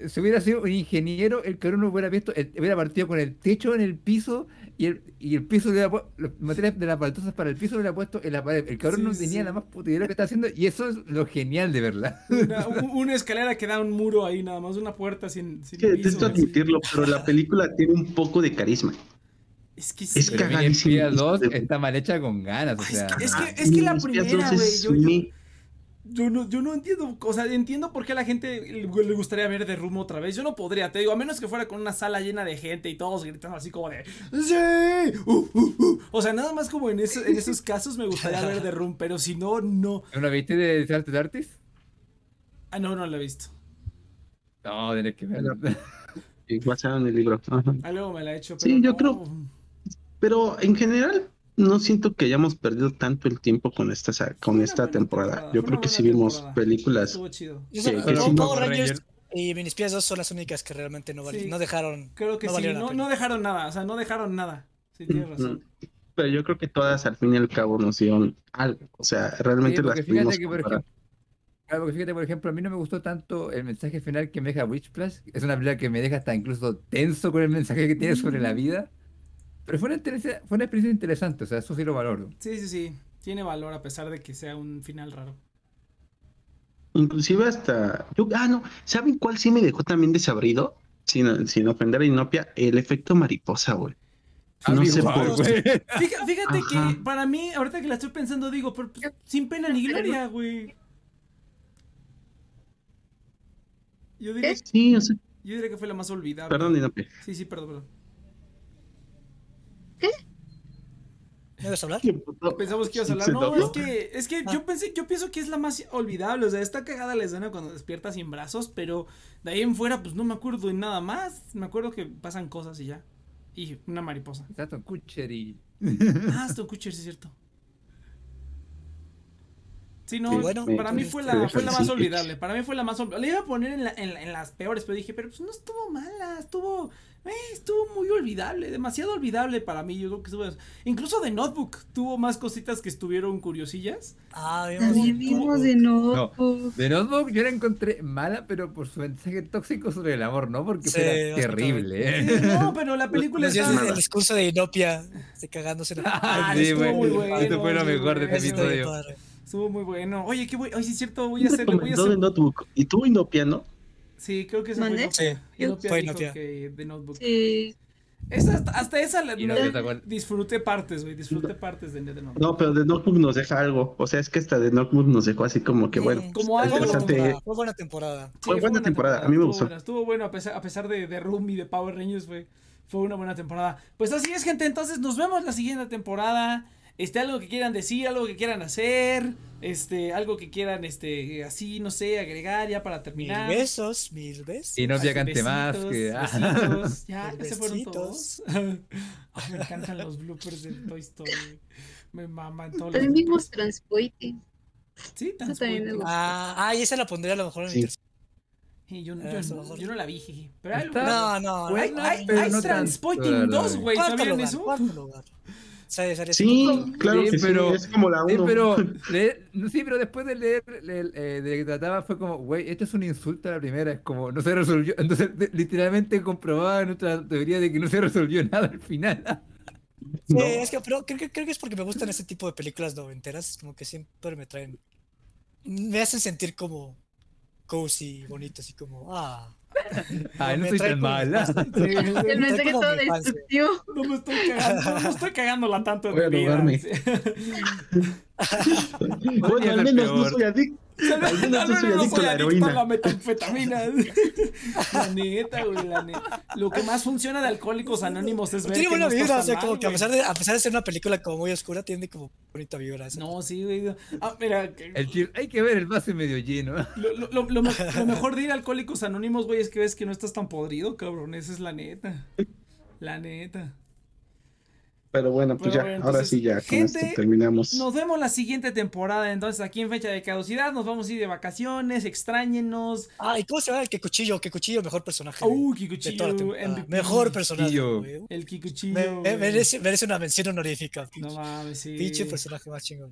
si hubiera sido un ingeniero, el cabrón no hubiera visto, el- hubiera partido con el techo en el piso y el, y el piso le hubiera puesto, los materiales de las baldosas para el piso le hubiera puesto en la pared. El cabrón Sí, no sí, tenía sí. la más puta idea de lo que está haciendo y eso es lo genial de verdad. Una, escalera que da un muro ahí, nada más, una puerta sin, sin Es que piso, detesto así. admitirlo, pero la película tiene un poco de carisma. Es que Es sí. Mini cagadísimo. Espías 2 está mal hecha con ganas, o sea. es que, es que, es que la primera, 2 güey. es Yo, yo no, yo no entiendo. O sea, entiendo por qué a la gente le gustaría ver de Room otra vez. Yo no podría, te digo, a menos que fuera con una sala llena de gente y todos gritando así como de. ¡Sí! Uh, uh, uh". O sea, nada más como en, eso- en esos casos me gustaría ver de Room, pero si no, no. ¿No la viste de Salted Artist? Ah, no, no lo he visto. No, tenés que verlo. y basado en el libro. Ajá. Ah, luego me la he hecho. Sí, pero yo no. creo- Pero en general, no siento que hayamos perdido tanto el tiempo con esta, con esta temporada. temporada, Yo creo que sí vimos películas. Y Mini Espías 2 son las únicas que realmente no, vali- Sí. no dejaron. Creo que no sí. No, no dejaron nada. O sea, no dejaron nada. Sí, tienes razón. Pero yo creo que todas al fin y al cabo nos dieron algo. O sea, realmente Sí, las pudimos fíjate que, por comparar. ejemplo, claro, porque fíjate, por ejemplo, a mí no me gustó tanto el mensaje final que me deja Witchplash. Es una película que me deja hasta incluso tenso con el mensaje que tiene sobre la vida. Pero fue una, fue una experiencia interesante, o sea, eso sí lo valoro. Sí, sí, sí. Tiene valor a pesar de que sea un final raro. Inclusive hasta... Yo, ah, no. ¿Saben cuál sí me dejó también desabrido? Sin, sin ofender a Inopia, el efecto mariposa, güey. A No sé por. Fíjate, fíjate que para mí, ahorita que la estoy pensando, digo, pero, pues, sin pena ni gloria, güey. Yo diría, Sí, o sea, yo diría que fue la más olvidable. perdón, Inopia. Sí, sí, perdón, perdón. ¿Me vas a hablar? Pensamos que ibas a hablar. No, es que, es que yo pensé, yo pienso que es la más olvidable. O sea, está cagada la escena cuando despierta sin brazos, pero de ahí en fuera, pues no me acuerdo de nada más. Me acuerdo que pasan cosas y ya. Y una mariposa. Está Tom Kutcher y... Ah, Aston Kutcher, sí es cierto. Sí, no, Sí, bueno, para mí fue la, fue la más olvidable. Para mí fue la más olvidable. Le iba a poner en, la- en la- en las peores, pero dije, pero pues no estuvo mala, estuvo, eh, estuvo muy olvidable, demasiado olvidable para mí. Yo creo que estuvo. Incluso de Notebook tuvo más cositas que estuvieron curiosillas. Ah, vimos- También vimos de Notebook. The Notebook yo la encontré mala, pero por su mensaje tóxico sobre el amor, ¿no? Porque Sí, fue bastante. terrible, Sí, ¿eh? no, pero la película dio está. el, el discurso de Inopia, de cagándose la *laughs* Ah, sí, estuvo güey. muy bueno. Fue lo mejor de este episodio. Estuvo muy bueno. Oye, qué voy. Oye, sí es cierto, voy a hacer. Voy a recomendó hacer... de Notebook. ¿Y tú, Inopia, no? Sí, creo que fue. Sí, Inopia fue dijo Inopia. que de Notebook. Sí. Esa, hasta, hasta esa la, no disfruté partes, güey. Disfruté partes de de Notebook. No, pero de Notebook nos deja algo. O sea, es que hasta de Notebook nos dejó así como que, bueno, como algo Fue temporada, fue buena temporada. Sí, Fue buena temporada, a mí me estuvo gustó. buena, estuvo bueno a pesar, a pesar de, de Room y de Power Rangers, fue, fue una buena temporada. Pues así es, gente. Entonces nos vemos la siguiente temporada. Este, algo que quieran decir, algo que quieran hacer, este, algo que quieran, este, así, no sé, agregar ya para Mil terminar. besos, mil besos. Y no Besitos, más. Que... ah. besitos. Ya, *laughs* ya se fueron todos. *laughs* Ay, me encantan los bloopers de Toy Story. Me maman todos los También vimos. Transpoiting. Sí, Eso también me Transporting. Ah, ah, y esa la pondría a lo mejor en Sí. Sí, yo, yo- Ah, eso mejor. yo no la vi, jeje. Pero hay, Está- No, no, hay, no, hay, hay no la verdad. 2, güey. ¿Sabían lugar, eso? Sale- Sí, claro Sí, que pero- sí. Es como la Sí, uno. pero, *laughs* leer- no, sí, pero después de leer le- eh, de que trataba fue como, güey, esto es un insulto a la primera, es como, no se resolvió, entonces de- literalmente comprobaba nuestra teoría de que no se resolvió *laughs* nada al final. Sí, No. es que pero creo, que creo que es porque me gustan ese tipo de películas noventeras, como que siempre me traen, me hacen sentir como cozy, bonito, así como, ah. Ay, no me soy tan mala. *laughs* El mensaje todo destructivo. No me estoy cagando, no estoy cagándola tanto a mi vida. *laughs* *laughs* Bueno, al menos no peor. soy adicto. *laughs* Al menos no soy no adicto a soy la adicto a heroína. la metanfetamina. *laughs* La neta, güey, la neta. Lo que más funciona de Alcohólicos Anónimos es ver Tiene que no buena vibra, o sea, mal, como que a pesar, de, a pesar de ser una película como muy oscura, tiene como bonita vibra. esa. No, sí, güey. Ah, mira, que- El hay que ver el vaso medio lleno. lo, lo- lo- lo mejor de ir a Alcohólicos Anónimos, güey, es que ves que no estás tan podrido, cabrón. Esa es la neta. La neta. Pero bueno, pues Pero ya, bueno, ahora sí, ya con gente, esto terminamos. Nos vemos la siguiente temporada. Entonces, aquí en fecha de caducidad, nos vamos a ir de vacaciones. Extrañenos. Ah, ¿y cómo se llama el que cuchillo? Que cuchillo, mejor personaje. Uh, Kikuchillo. Mejor personaje. Kikuchillo. El Kikuchillo. me- merece, merece una mención honorífica. No mames, sí. pinche personaje más chingón.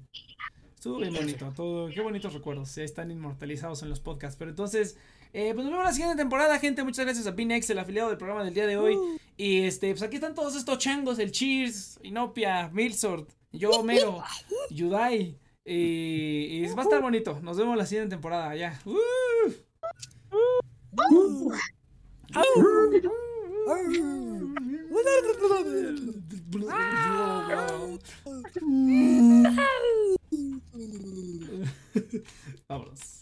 Estuvo bien bonito, todo, qué bonitos recuerdos, están inmortalizados en los podcasts. Pero entonces, eh, pues nos vemos la siguiente temporada, gente. Muchas gracias a Pinex, el afiliado del programa del día de hoy. Y este, pues aquí están todos estos changos, el Cheers, Inopia, Milsort, yo, Mero, Yudai. Y, y va a estar bonito. Nos vemos la siguiente temporada, ya. Uh. *laughs* Vámonos.